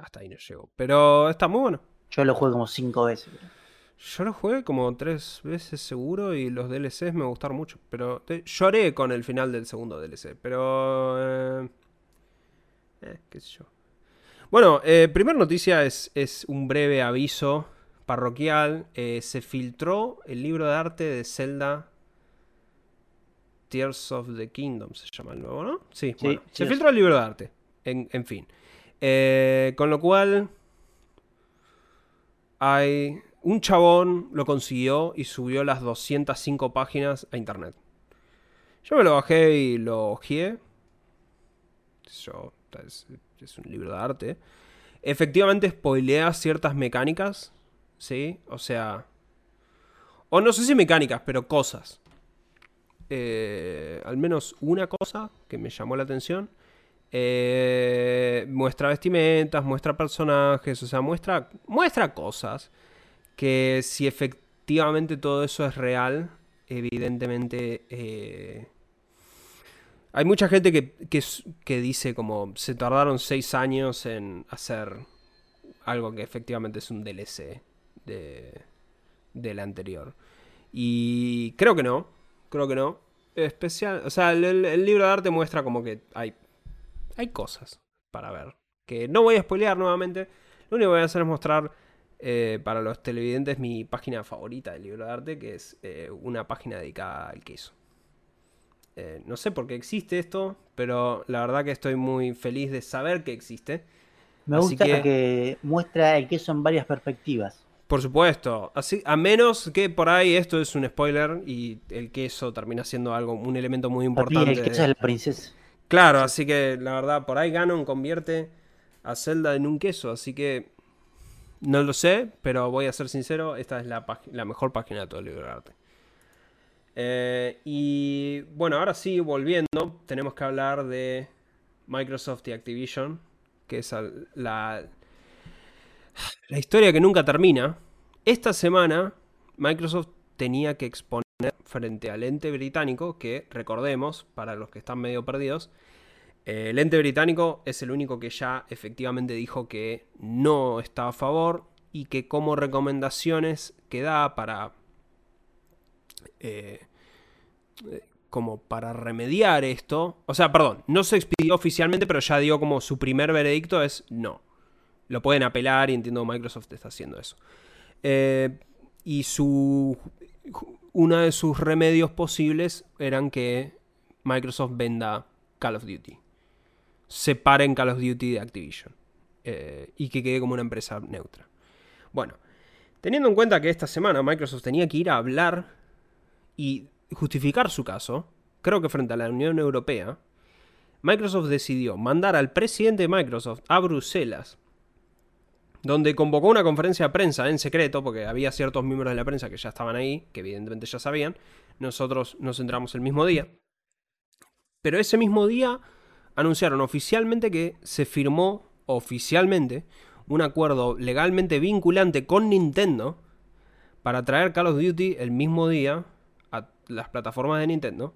Hasta ahí no llego. Pero está muy bueno. Yo lo jugué como 5 veces. Yo lo jugué como tres veces seguro y los DLCs me gustaron mucho. Pero lloré con el final del segundo DLC. Pero... Eh, eh, qué sé yo. Bueno, eh, primera noticia es, es, un breve aviso parroquial. Eh, se filtró el libro de arte de Zelda Tears of the Kingdom, se llama el nuevo, ¿no? Sí, bueno, se filtró el libro de arte. En, en fin. con lo cual... Hay un chabón lo consiguió y subió las 205 páginas a internet. Yo me lo bajé y lo ojeé. Yo, es, un libro de arte. Efectivamente spoilea ciertas mecánicas. ¿Sí? O sea... O no sé si mecánicas, pero cosas. Eh, al menos una cosa que me llamó la atención. Eh, muestra vestimentas, muestra personajes, o sea, muestra, muestra cosas que si efectivamente todo eso es real, evidentemente... Eh, hay mucha gente que, que, dice como se tardaron seis años en hacer algo que efectivamente es un DLC de, del anterior. Y creo que no, creo que no. Especial, o sea, el, libro de arte muestra como que hay, hay cosas para ver. Que no voy a spoilear nuevamente. Lo único que voy a hacer es mostrar eh, para los televidentes mi página favorita del libro de arte, que es eh, una página dedicada al queso. Eh, no sé por qué existe esto, pero la verdad que estoy muy feliz de saber que existe. Me gusta que... muestra el queso en varias perspectivas. Por supuesto, así, a menos que por ahí esto es un spoiler y el queso termina siendo algo, un elemento muy importante. el queso es la princesa. Claro, así que la verdad, por ahí Ganon convierte a Zelda en un queso, así que no lo sé, pero voy a ser sincero, esta es la, mejor página de todo el libro de arte. Eh, y bueno, ahora sí, volviendo, tenemos que hablar de Microsoft y Activision, que es la, la historia que nunca termina. Esta semana, Microsoft tenía que exponer frente al ente británico, que recordemos, para los que están medio perdidos, el ente británico es el único que ya efectivamente dijo que no está a favor y que como recomendaciones que da para... Eh, como para remediar esto. O sea, perdón, no se expidió oficialmente, pero ya dio como su primer veredicto es no. Lo pueden apelar y entiendo que Microsoft está haciendo eso. Eh, y su. Uno de sus remedios posibles eran que Microsoft venda Call of Duty separen Call of Duty de Activision eh, y que quede como una empresa neutra. Bueno, teniendo en cuenta que esta semana Microsoft tenía que ir a hablar y justificar su caso, creo que frente a la Unión Europea, Microsoft decidió mandar al presidente de Microsoft a Bruselas, donde convocó una conferencia de prensa en secreto, porque había ciertos miembros de la prensa que ya estaban ahí, que evidentemente ya sabían, nosotros nos entramos el mismo día, pero ese mismo día anunciaron oficialmente que se firmó oficialmente un acuerdo legalmente vinculante con Nintendo para traer Call of Duty el mismo día a las plataformas de Nintendo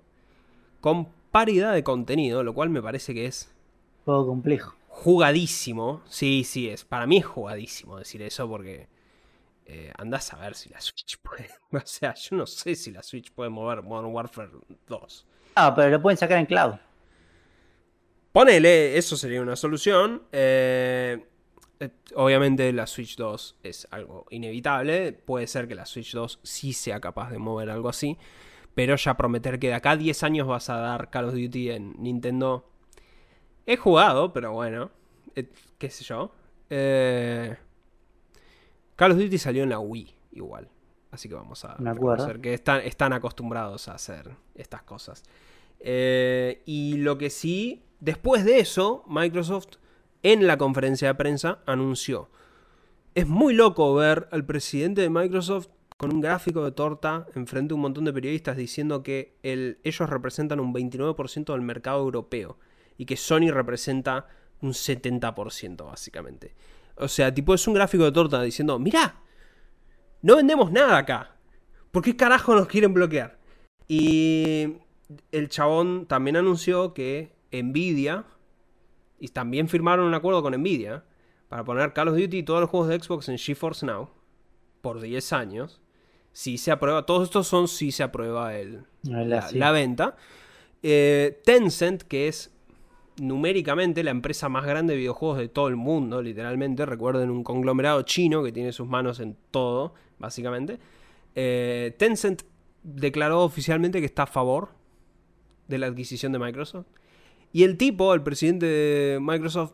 con paridad de contenido, lo cual me parece que es todo complejo. jugadísimo. Sí, sí, es. Para mí es jugadísimo decir eso porque. Eh, andás a ver si la Switch puede. O sea, yo no sé si la Switch puede mover Modern Warfare 2. Ah, pero lo pueden sacar en cloud. Ponele, eso sería una solución. Eh, eh, obviamente la Switch 2 es algo inevitable. Puede ser que la Switch 2 sí sea capaz de mover algo así. Pero ya prometer que de acá a 10 años vas a dar Call of Duty en Nintendo. He jugado, pero bueno. eh, qué sé yo. Eh, Call of Duty salió en la Wii igual. Así que vamos a reconocer que están, están acostumbrados a hacer estas cosas. Eh, y lo que sí, después de eso, Microsoft en la conferencia de prensa anunció. Es muy loco ver al presidente de Microsoft con un gráfico de torta enfrente de un montón de periodistas diciendo que el- ellos representan un 29% del mercado europeo y que Sony representa un 70% básicamente. O sea, tipo es un gráfico de torta diciendo, mirá, no vendemos nada acá. ¿Por qué carajo nos quieren bloquear? Y el chabón también anunció que Nvidia, y también firmaron un acuerdo con Nvidia, para poner Call of Duty y todos los juegos de Xbox en GeForce Now, por 10 años. Si se aprueba, todos estos son si se aprueba el, La- la, sí. la venta. Eh, Tencent, que es numéricamente la empresa más grande de videojuegos de todo el mundo, literalmente. Recuerden un conglomerado chino que tiene sus manos en todo, básicamente. Eh, Tencent declaró oficialmente que está a favor de la adquisición de Microsoft. Y el tipo, el presidente de Microsoft,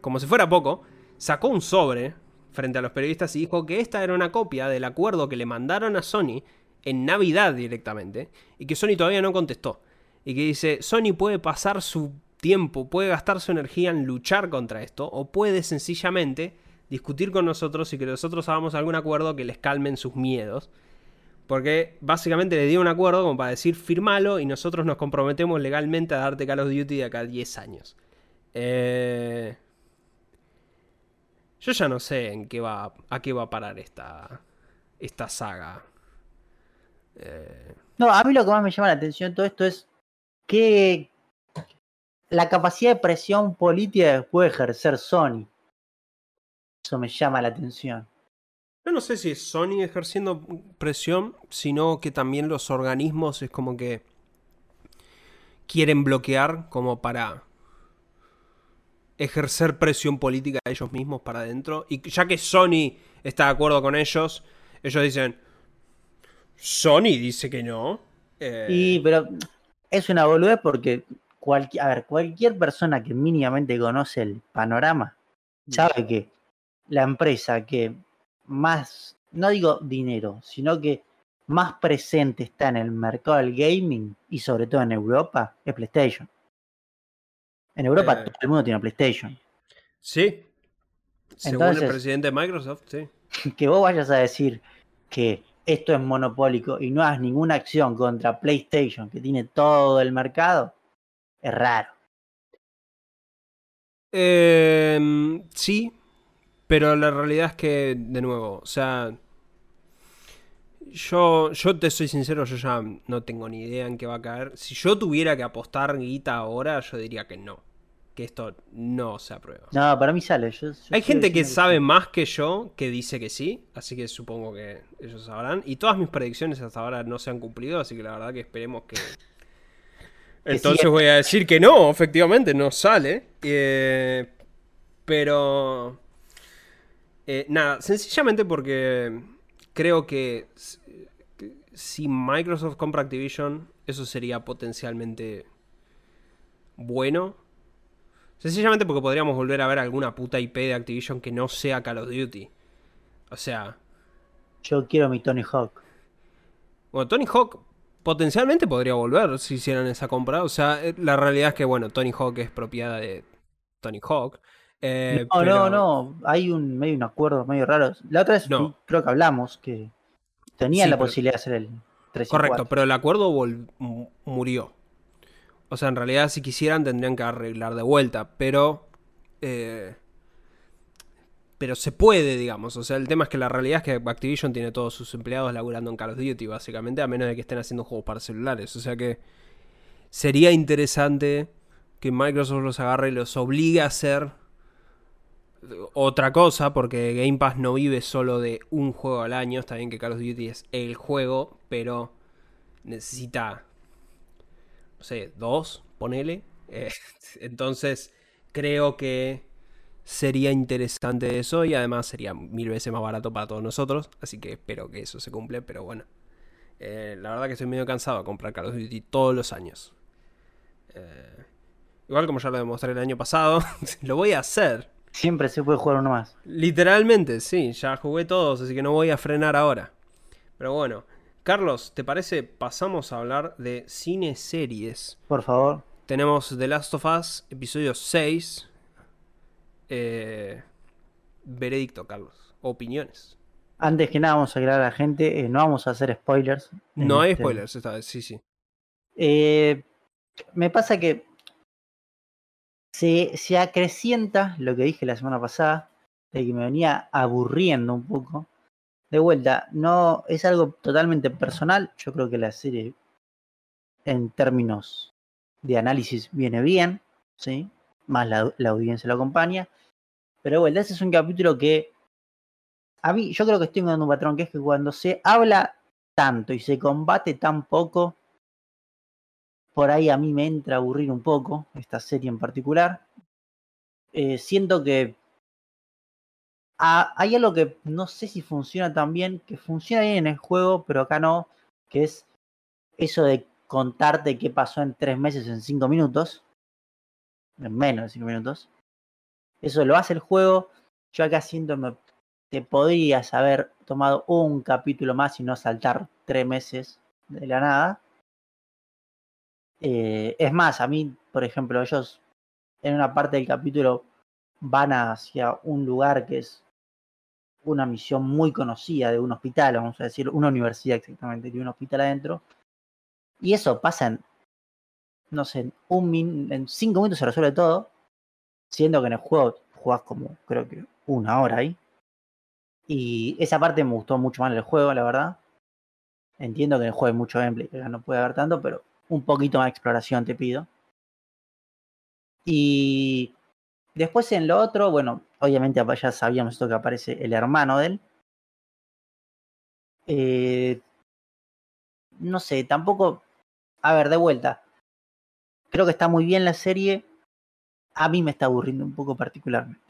como si fuera poco, sacó un sobre frente a los periodistas y dijo que esta era una copia del acuerdo que le mandaron a Sony en Navidad directamente y que Sony todavía no contestó. Y que dice, Sony puede pasar su tiempo, puede gastar su energía en luchar contra esto o puede sencillamente discutir con nosotros y que nosotros hagamos algún acuerdo que les calmen sus miedos. Porque básicamente le dio un acuerdo como para decir, firmalo y nosotros nos comprometemos legalmente a darte Call of Duty de acá a 10 años. Eh... Yo ya no sé en qué va, a qué va a parar esta, esta saga. Eh, No, a mí lo que más me llama la atención de todo esto es que la capacidad de presión política que puede ejercer Sony. Eso me llama la atención. Yo no sé si es Sony ejerciendo presión, sino que también los organismos es como que quieren bloquear como para ejercer presión política a ellos mismos para adentro. Y ya que Sony está de acuerdo con ellos, ellos dicen, Sony dice que no. Eh, Y, pero es una boludez porque a ver, cualquier persona que mínimamente conoce el panorama sabe que la empresa que más, no digo dinero, sino que más presente está en el mercado del gaming y sobre todo en Europa es PlayStation. En Europa Eh. todo el mundo tiene PlayStation. Sí. Según el presidente de Microsoft, sí. Que vos vayas a decir que esto es monopólico y no hagas ninguna acción contra PlayStation que tiene todo el mercado, es raro. Eh, sí, pero la realidad es que, de nuevo, o sea, yo, yo te soy sincero, yo ya no tengo ni idea en qué va a caer. Si yo tuviera que apostar guita ahora, yo diría que no, que esto no se aprueba. No, para mí sale. yo- yo Hay gente que sabe más que yo que dice que sí, así que supongo que ellos sabrán. Y todas mis predicciones hasta ahora no se han cumplido, así que la verdad que esperemos que... Entonces voy a decir que no, efectivamente, no sale. Eh, pero... eh, nada, sencillamente porque creo que si Microsoft compra Activision, eso sería potencialmente bueno. Sencillamente porque podríamos volver a ver alguna puta IP de Activision que no sea Call of Duty. O sea, Yo quiero mi Tony Hawk. bueno, Tony Hawk potencialmente podría volver si hicieran esa compra. O sea, eh, la realidad es que, bueno, Tony Hawk es propiedad de Tony Hawk. Eh, no, pero- no, no. Hay un medio un acuerdo medio raro. La otra vez No. creo que hablamos que tenían Sí, la pero- posibilidad de hacer el 3 y Correcto, 4. pero el acuerdo murió. O sea, en realidad, si quisieran, tendrían que arreglar de vuelta, pero. eh, pero se puede, digamos. O sea, el tema es que la realidad es que Activision tiene todos sus empleados laburando en Call of Duty, básicamente, a menos de que estén haciendo juegos para celulares. O sea que sería interesante que Microsoft los agarre y los obligue a hacer otra cosa, porque Game Pass no vive solo de un juego al año. Está bien que Call of Duty es el juego, pero necesita, no sé, dos, ponele. Eh, entonces, creo que sería interesante eso y además sería mil veces más barato para todos nosotros. Así que espero que eso se cumple, pero bueno. Eh, la verdad que estoy medio cansado de comprar Call of Duty todos los años. Eh, igual como ya lo demostré el año pasado, lo voy a hacer. Siempre se puede jugar uno más. Literalmente, sí, ya jugué todos, así que no voy a frenar ahora. Pero bueno, Carlos, ¿te parece? Pasamos a hablar de cine series. Por favor. Tenemos The Last of Us, episodio 6. Eh, veredicto, Carlos. Opiniones. Antes que nada, vamos a aclarar a la gente, eh, no vamos a hacer spoilers. No hay Este, spoilers esta vez, sí, sí. Eh, me pasa que se, se acrecienta lo que dije la semana pasada, de que me venía aburriendo un poco. De vuelta, no es algo totalmente personal. Yo creo que la serie, en términos de análisis, viene bien, ¿sí? Más la, la audiencia lo acompaña. Pero de vuelta, ese es un capítulo que a mí, yo creo que estoy encontrando un patrón, que es que cuando se habla tanto y se combate tan poco, por ahí a mí me entra a aburrir un poco esta serie en particular. Eh, siento que ha- hay algo que no sé si funciona tan bien, que funciona bien en el juego, pero acá no, que es eso de contarte qué pasó en tres meses en cinco minutos, en menos de cinco minutos. Eso lo hace el juego. Yo acá siento me, te podrías haber tomado un capítulo más y no saltar tres meses de la nada. Eh, es más, a mí, por ejemplo, ellos en una parte del capítulo van hacia un lugar que es una misión muy conocida de un hospital, vamos a decir, una universidad exactamente, de un hospital adentro. Y eso pasa en, no sé, en, un min en cinco minutos se resuelve todo, siendo que en el juego jugás como, creo que una hora ahí. Y esa parte me gustó mucho más en el juego, la verdad. Entiendo que en el juego hay mucho gameplay, que no puede haber tanto, pero un poquito más de exploración te pido. Y después en lo otro, bueno, obviamente ya sabíamos esto que aparece el hermano de él. Eh, no sé, tampoco. A ver, de vuelta. Creo que está muy bien la serie. A mí me está aburriendo un poco particularmente.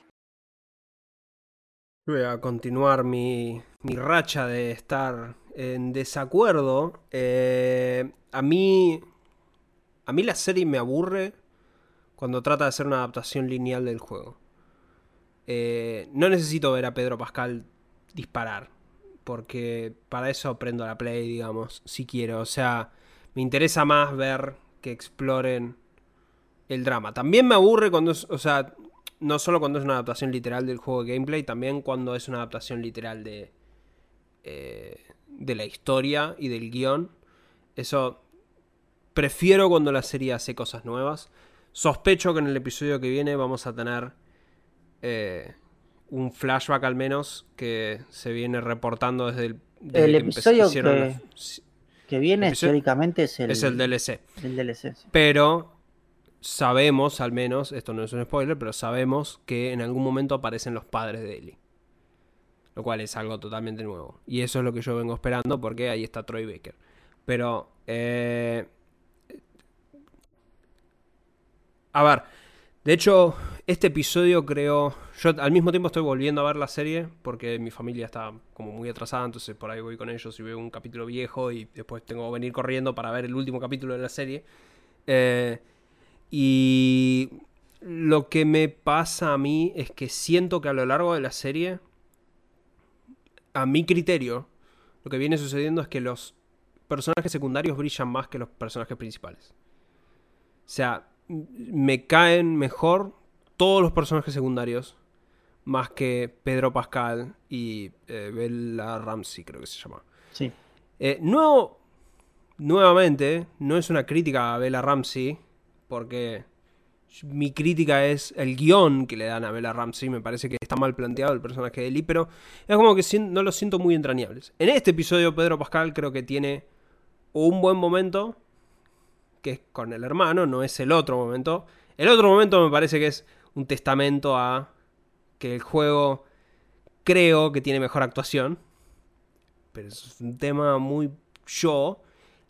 Voy a continuar mi, mi racha de estar en desacuerdo. Eh, a mí. A mí la serie me aburre cuando trata de hacer una adaptación lineal del juego. Eh, no necesito ver a Pedro Pascal disparar. Porque para eso prendo la play, digamos, si quiero. O sea, me interesa más ver que exploren el drama. También me aburre cuando es. O sea, no solo cuando es una adaptación literal del juego de gameplay, también cuando es una adaptación literal de. eh, de la historia y del guion. Eso. Prefiero cuando la serie hace cosas nuevas. Sospecho que en el episodio que viene vamos a tener. eh, un flashback al menos que se viene reportando desde el. desde El que episodio que- Que viene Episodio- teóricamente es el, es el DLC. el DLC. sí. Pero sabemos, al menos, esto no es un spoiler, pero sabemos que en algún momento aparecen los padres de Ellie. Lo cual es algo totalmente nuevo. Y eso es lo que yo vengo esperando porque ahí está Troy Baker. Pero... eh, A ver, de hecho, este episodio creo... Yo al mismo tiempo estoy volviendo a ver la serie porque mi familia está como muy atrasada, entonces por ahí voy con ellos y veo un capítulo viejo y después tengo que venir corriendo para ver el último capítulo de la serie. Eh, y lo que me pasa a mí es que siento que a lo largo de la serie, a mi criterio, lo que viene sucediendo es que los personajes secundarios brillan más que los personajes principales. O sea, me caen mejor todos los personajes secundarios más que Pedro Pascal y eh, Bella Ramsey, creo que se llama. Sí. Eh, no, nuevamente, no es una crítica a Bella Ramsey, porque mi crítica es el guion que le dan a Bella Ramsey. Me parece que está mal planteado el personaje de Ellie, pero es como que no los siento muy entrañables. En este episodio, Pedro Pascal creo que tiene un buen momento, que es con el hermano, no es el otro momento. El otro momento me parece que es un testamento a que el juego creo que tiene mejor actuación. Pero es un tema muy yo.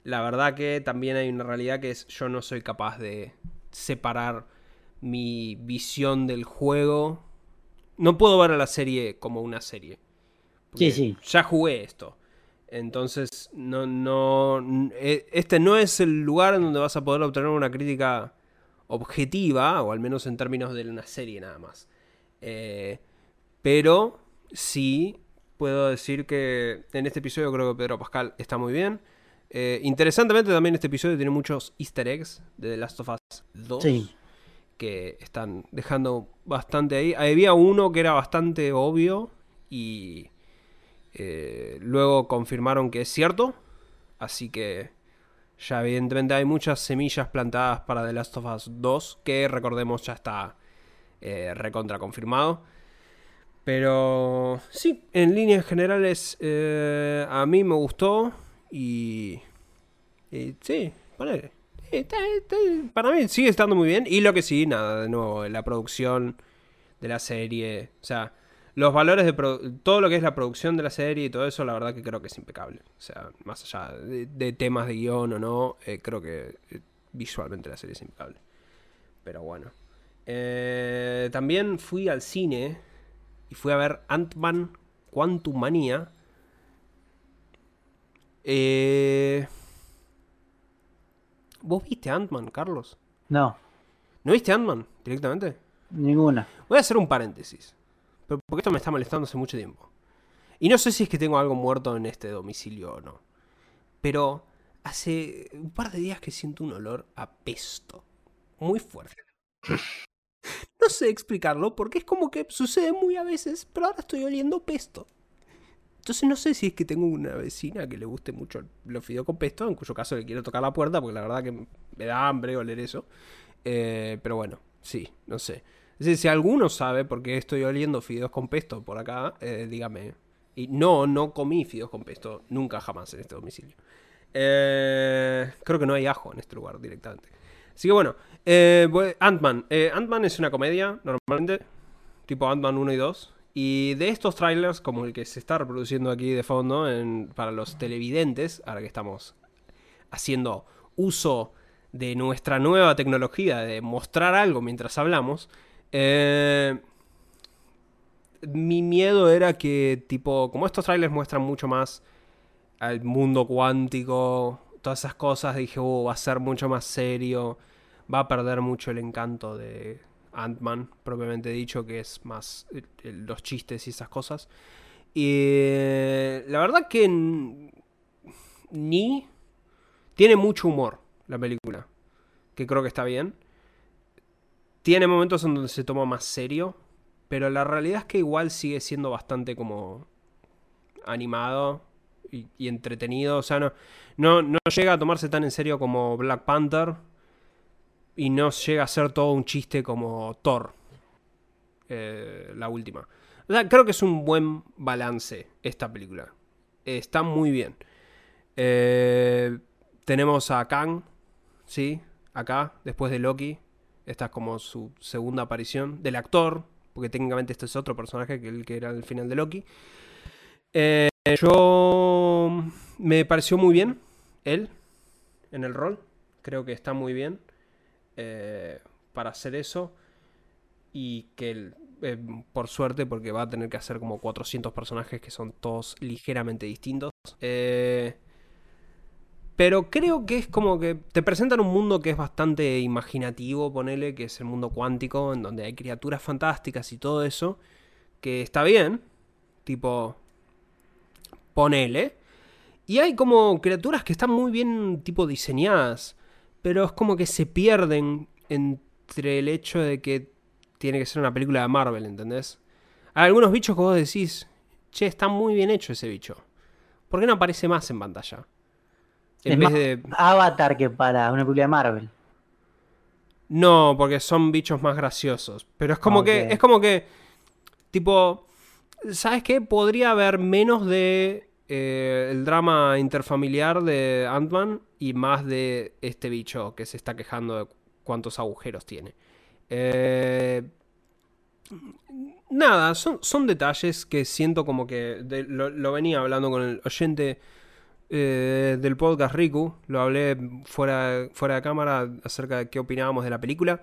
La verdad que también hay una realidad que es yo no soy capaz de separar mi visión del juego. No puedo ver a la serie como una serie. Sí, sí. Ya jugué esto. Entonces, no, no. e- Este no es el lugar en donde vas a poder obtener una crítica objetiva, o al menos en términos de una serie nada más. Eh, pero sí puedo decir que en este episodio creo que Pedro Pascal está muy bien. Eh, interesantemente también este episodio tiene muchos easter eggs de The Last of Us 2 Sí. que están dejando bastante ahí. Había uno que era bastante obvio y eh, luego confirmaron que es cierto. Así que ya evidentemente hay muchas semillas plantadas para The Last of Us 2 que recordemos ya está eh, recontra confirmado. Pero sí, en líneas generales eh, a mí me gustó y, y sí, ponele. Está- para mí sigue estando muy bien. Y lo que sí, nada, de nuevo, la producción de la serie. O sea, los valores de todo lo que es la producción de la serie y todo eso, la verdad que creo que es impecable. O sea, más allá de, temas de guion o no, eh, creo que eh, visualmente la serie es impecable. Pero bueno. Eh, también fui al cine y fui a ver Ant-Man Quantum Manía. Eh... ¿Vos viste Ant-Man, Carlos? No, ¿No viste Ant-Man directamente? ninguna. Voy a hacer un paréntesis. pero- Porque esto me está molestando hace mucho tiempo. Y no sé si es que tengo algo muerto en este domicilio o no. Pero hace un par de días que siento un olor a pesto. Muy fuerte. No sé explicarlo porque es como que sucede muy a veces, pero ahora estoy oliendo pesto. Entonces no sé si es que tengo una vecina que le guste mucho los fideos con pesto, en cuyo caso le quiero tocar la puerta porque la verdad que me da hambre oler eso. Eh, pero bueno, sí, no sé. Es decir, si alguno sabe por qué estoy oliendo fideos con pesto por acá, eh, dígame. Y no, no comí fideos con pesto nunca jamás en este domicilio. Eh, creo que no hay ajo en este lugar directamente. Así que bueno, eh, Ant-Man. Ant-Man es una comedia, normalmente, tipo Ant-Man 1 y 2. Y de estos trailers, como el que se está reproduciendo aquí de fondo para los televidentes, ahora que estamos haciendo uso de nuestra nueva tecnología de mostrar algo mientras hablamos, eh, mi miedo era que, tipo, como estos trailers muestran mucho más al mundo cuántico, todas esas cosas, dije, oh, va a ser mucho más serio, va a perder mucho el encanto de Ant-Man, propiamente dicho, que es más los chistes y esas cosas. Y eh, la verdad que ni tiene mucho humor la película, que creo que está bien. Tiene momentos en donde se toma más serio, pero la realidad es que igual sigue siendo bastante como animado y, y entretenido. O sea, no, no, no llega a tomarse tan en serio como Black Panther y no llega a ser todo un chiste como Thor, eh, la última. O sea, creo que es un buen balance esta película. Está muy bien. Eh, tenemos a Kang, ¿sí? Acá, después de Loki. Esta es como su segunda aparición del actor, porque técnicamente este es otro personaje que el que era al final de Loki. Eh, yo me pareció muy bien él en el rol. Creo que está muy bien eh, para hacer eso. Y que eh, por suerte, porque va a tener que hacer como 400 personajes que son todos ligeramente distintos. Eh, pero creo que es como que te presentan un mundo que es bastante imaginativo, ponele, que es el mundo cuántico, en donde hay criaturas fantásticas y todo eso, que está bien, tipo, ponele. Y hay como criaturas que están muy bien, tipo, diseñadas, pero es como que se pierden entre el hecho de que tiene que ser una película de Marvel, ¿entendés? Hay algunos bichos que vos decís, che, está muy bien hecho ese bicho. ¿Por qué no aparece más en pantalla? En Es vez más de... Avatar que para una película de Marvel. No, porque son bichos más graciosos. Pero es como Ok. que. Es como que. Tipo. ¿Sabes qué? Podría haber menos de. eh, el drama interfamiliar de Ant-Man y más de este bicho que se está quejando de cuántos agujeros tiene. Eh, nada, son, son detalles que siento como que lo venía hablando con el oyente eh, del podcast Riku, lo hablé fuera, fuera de cámara acerca de qué opinábamos de la película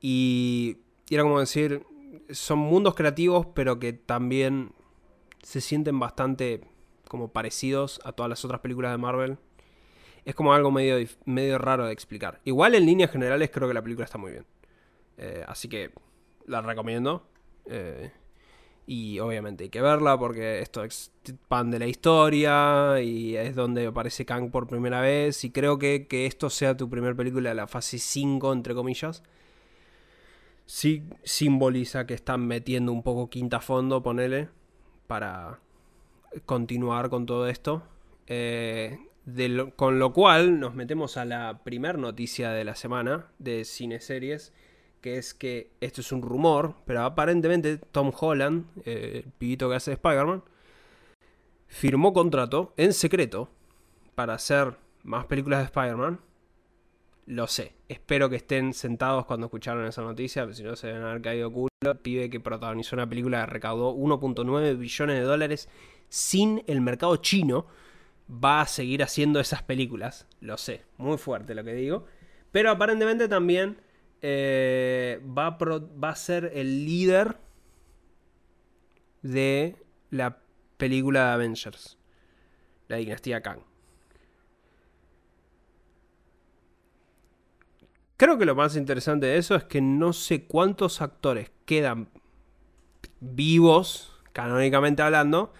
y, y era como decir, son mundos creativos pero que también se sienten bastante como parecidos a todas las otras películas de Marvel. Es como algo medio, medio raro de explicar. Igual en líneas generales creo que la película está muy bien. Eh, así que la recomiendo. Eh, y obviamente hay que verla porque esto expande la historia y es donde aparece Kang por primera vez. Y creo que que esto sea tu primera película de la fase 5, entre comillas. Sí simboliza que están metiendo un poco quinta fondo, ponele, para continuar con todo esto. Eh, de con lo cual nos metemos a la primer noticia de la semana de cine series, que es que esto es un rumor, pero aparentemente Tom Holland, eh, el pibito que hace de Spider-Man, firmó contrato en secreto para hacer más películas de Spider-Man. Lo sé, espero que estén sentados cuando escucharon esa noticia, si no se deben haber caído culo. Pibe que protagonizó una película que recaudó 1.9 billones de dólares sin el mercado chino va a seguir haciendo esas películas. Lo sé, muy fuerte lo que digo. Pero aparentemente también eh, va, a va a ser el líder de la película de Avengers. La dinastía Kang. Creo que lo más interesante de eso es que no sé cuántos actores quedan vivos, canónicamente hablando,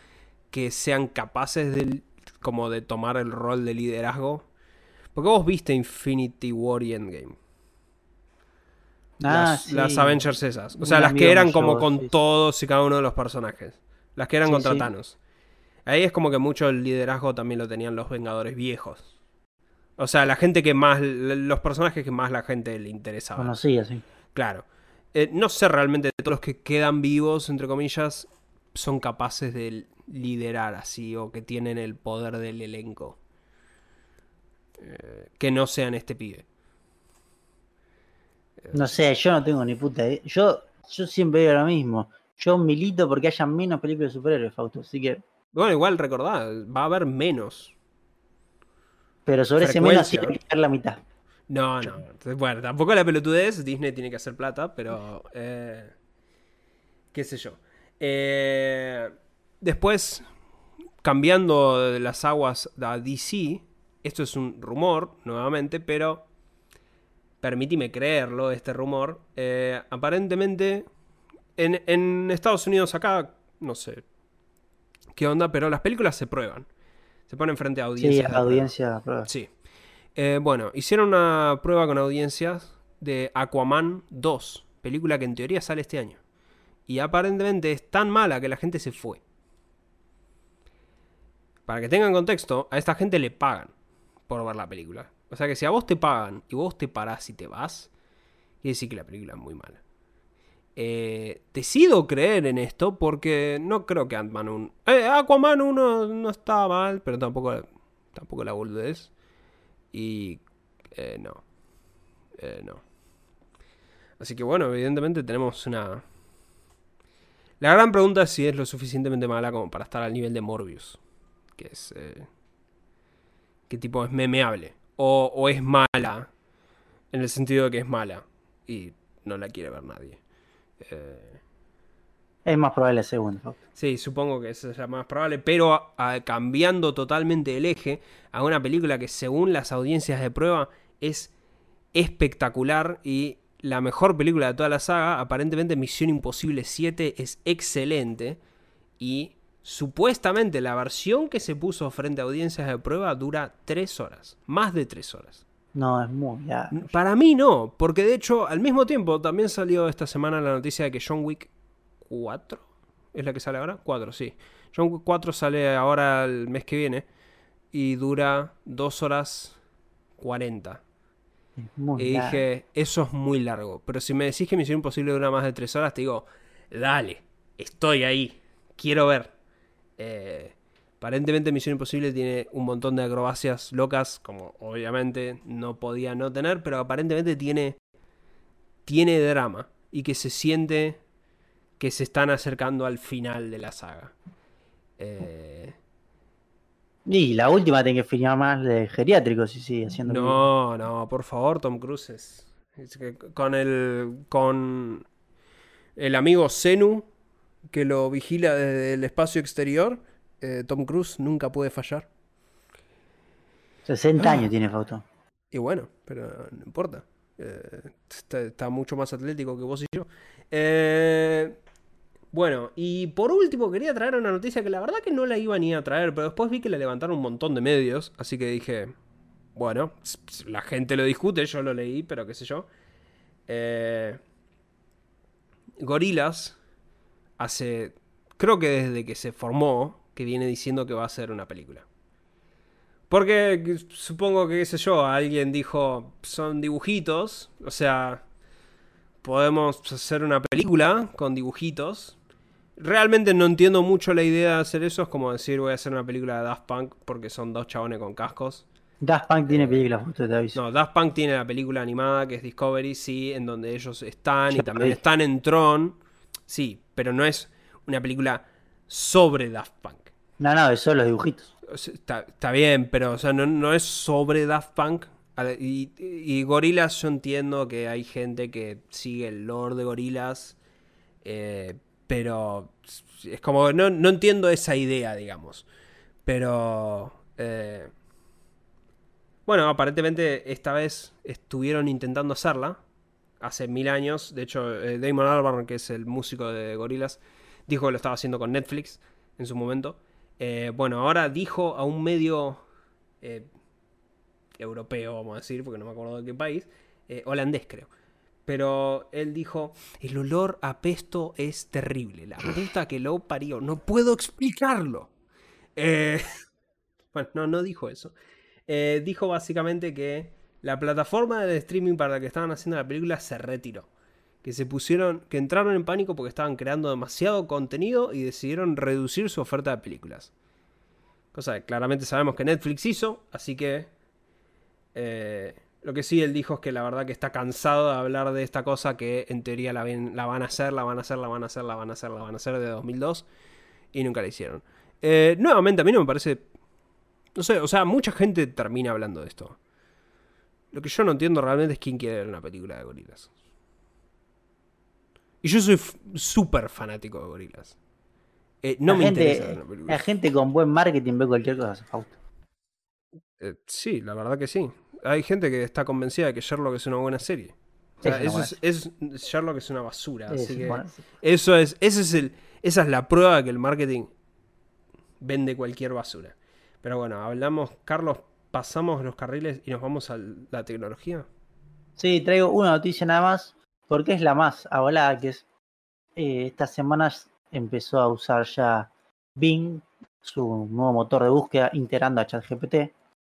que sean capaces de, como de tomar el rol de liderazgo. Porque vos viste Infinity War y Endgame. Ah, las, sí. las Avengers esas. O Un sea, las que eran como con sí, todos y cada uno de los personajes. Las que eran Sí, contra. Thanos. Ahí es como que mucho el liderazgo también lo tenían los Vengadores viejos. O sea, la gente que más. Los personajes que más la gente le interesaba. Conocía, sí. Claro. Eh, no sé realmente de todos los que quedan vivos, entre comillas, son capaces de liderar así o que tienen el poder del elenco. Eh, que no sean este pibe. No sé, yo no tengo ni puta idea. Yo, yo siempre digo lo mismo. Yo milito porque haya menos películas de superhéroes, Fausto. Así que. Bueno, igual recordá, va a haber menos. Pero sobre ese menos Frecuencia. tiene que la mitad. No, no. Bueno, tampoco la pelotudez. Disney tiene que hacer plata, pero. eh, qué sé yo. Eh, después, cambiando de las aguas a DC, esto es un rumor, nuevamente, pero. Permíteme creerlo, este rumor. eh, aparentemente, en, en Estados Unidos, acá, no sé qué onda, pero las películas se prueban. Se ponen frente a audiencias. Sí, audiencia. prueba. Sí. Eh, bueno, hicieron una prueba con audiencias de Aquaman 2, película que en teoría sale este año. Y aparentemente es tan mala que la gente se fue. Para que tengan contexto, a esta gente le pagan por ver la película. O sea que si a vos te pagan y vos te parás y te vas, quiere decir que la película es muy mala. Eh, decido creer en esto porque no creo que Ant-Man 1... Eh, Aquaman 1 no está mal, pero tampoco, tampoco la boludez. Y eh, no. Eh, no. Así que bueno, evidentemente tenemos una... La gran pregunta es si es lo suficientemente mala como para estar al nivel de Morbius. Que es... Eh, que tipo es memeable. O, o es mala. En el sentido de que es mala. Y no la quiere ver nadie. Eh, Es más probable el segundo. Sí, supongo que esa es la más probable, pero a- a- cambiando totalmente el eje a una película que según las audiencias de prueba es espectacular y la mejor película de toda la saga, aparentemente Misión Imposible 7 es excelente y supuestamente la versión que se puso frente a audiencias de prueba dura 3 horas, más de 3 horas. No, es muy largo. Para mí no, porque de hecho al mismo tiempo también salió esta semana la noticia de que John Wick 4 es la que sale ahora, 4, sí. John Wick 4 sale ahora el mes que viene y dura 2 horas 40. Muy Y largo. dije, eso es muy largo, pero si me decís que Misión Imposible dura más de 3 horas, te digo, dale, estoy ahí, quiero ver. Eh, aparentemente Misión Imposible tiene un montón de acrobacias locas, como obviamente no podía no tener, pero aparentemente tiene tiene drama y que se siente que se están acercando al final de la saga. Eh, Y la última tiene que filmar más de geriátrico si sigue haciendo. no, no, por favor, Tom Cruise es, es que con el con el amigo Zenu que lo vigila desde el espacio exterior, eh, Tom Cruise nunca puede fallar. 60 Ah. años tiene Fausto. Y bueno, pero no importa. Eh, está, está mucho más atlético que vos y yo. Eh, bueno, y por último quería traer una noticia que la verdad que no la iba ni a traer, pero después vi que la levantaron un montón de medios, así que dije, bueno, la gente lo discute, yo lo leí, pero qué sé yo. Eh, Gorilas hace, creo que desde que se formó, que viene diciendo que va a hacer una película. Porque que- supongo que, qué sé yo, alguien dijo, son dibujitos, o sea, podemos hacer una película con dibujitos. Realmente no entiendo mucho la idea de hacer eso, es como decir voy a hacer una película de Daft Punk porque son dos chabones con cascos. Daft Punk tiene películas, te aviso. No, Daft Punk tiene la película animada que es Discovery, sí, en donde ellos están y también están en Tron, sí, pero no es una película sobre Daft Punk. No, no, eso los dibujitos. Está, está bien, pero o sea, no, no es sobre Daft Punk. Y, y Gorillaz yo entiendo que hay gente que sigue el lore de Gorillaz. eh, pero es como, no, no entiendo esa idea, digamos. Pero... eh, bueno, aparentemente esta vez estuvieron intentando hacerla. Hace mil años. De hecho, eh, Damon Albarn, que es el músico de Gorillaz, dijo que lo estaba haciendo con Netflix en su momento. Eh, bueno, ahora dijo a un medio europeo, vamos a decir, porque no me acuerdo de qué país, holandés creo. Pero él dijo, el olor a pesto es terrible, la puta que lo parió, no puedo explicarlo. Eh, bueno, no, no dijo eso. Eh, dijo básicamente que la plataforma de streaming para la que estaban haciendo la película se retiró. Que se pusieron, que entraron en pánico porque estaban creando demasiado contenido y decidieron reducir su oferta de películas. Cosa que claramente sabemos que Netflix hizo, así que eh, lo que sí él dijo es que la verdad que está cansado de hablar de esta cosa que en teoría la, ven- la van a hacer, la van a hacer, la van a hacer, la van a hacer, la van a hacer de 2002 y nunca la hicieron. Eh, nuevamente, a mí no me parece... No sé, o sea, mucha gente termina hablando de esto. Lo que yo no entiendo realmente es quién quiere ver una película de gorilas. Y yo soy súper fanático de gorilas. Eh, no la me gente, interesa ver una película. La gente con buen marketing ve cualquier cosa, Fausto. Eh, sí, la verdad que sí. Hay gente que está convencida de que Sherlock es una buena serie. O sea, Es una eso buena es, es- Sherlock es una basura. Sí, así sí, que eso es, ese es el, esa es la prueba de que el marketing vende cualquier basura. Pero bueno, hablamos, Carlos, pasamos los carriles y nos vamos a la tecnología. Sí, traigo una noticia nada más, porque es la más hablada, que es eh, estas semanas empezó a usar ya Bing, su nuevo motor de búsqueda, integrando a ChatGPT,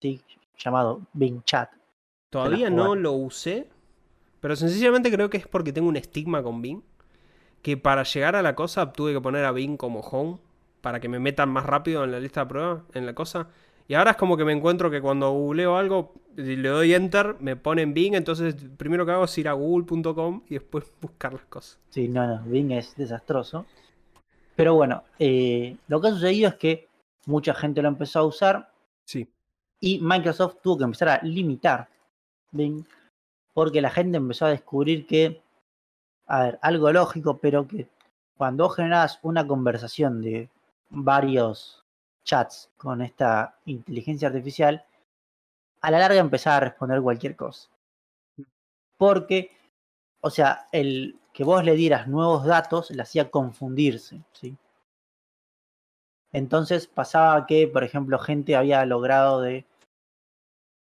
¿sí? Llamado Bing Chat. Todavía no lo usé, pero sencillamente creo que es porque tengo un estigma con Bing. Que para llegar a la cosa tuve que poner a Bing como home para que me metan más rápido en la lista de prueba, en la cosa. Y ahora es como que me encuentro que cuando googleo algo, y le doy enter, me pone en Bing, entonces primero que hago es ir a google.com y después buscar las cosas. Sí, no, no, Bing es desastroso. Pero bueno, eh, lo que ha sucedido es que mucha gente lo empezó a usar Sí. Y Microsoft tuvo que empezar a limitar porque la gente empezó a descubrir que, a ver, algo lógico, pero que cuando vos generás una conversación de varios chats con esta inteligencia artificial, a la larga empezaba a responder cualquier cosa. Porque, o sea, el que vos le dieras nuevos datos le hacía confundirse, ¿sí? Entonces pasaba que, por ejemplo, gente había logrado de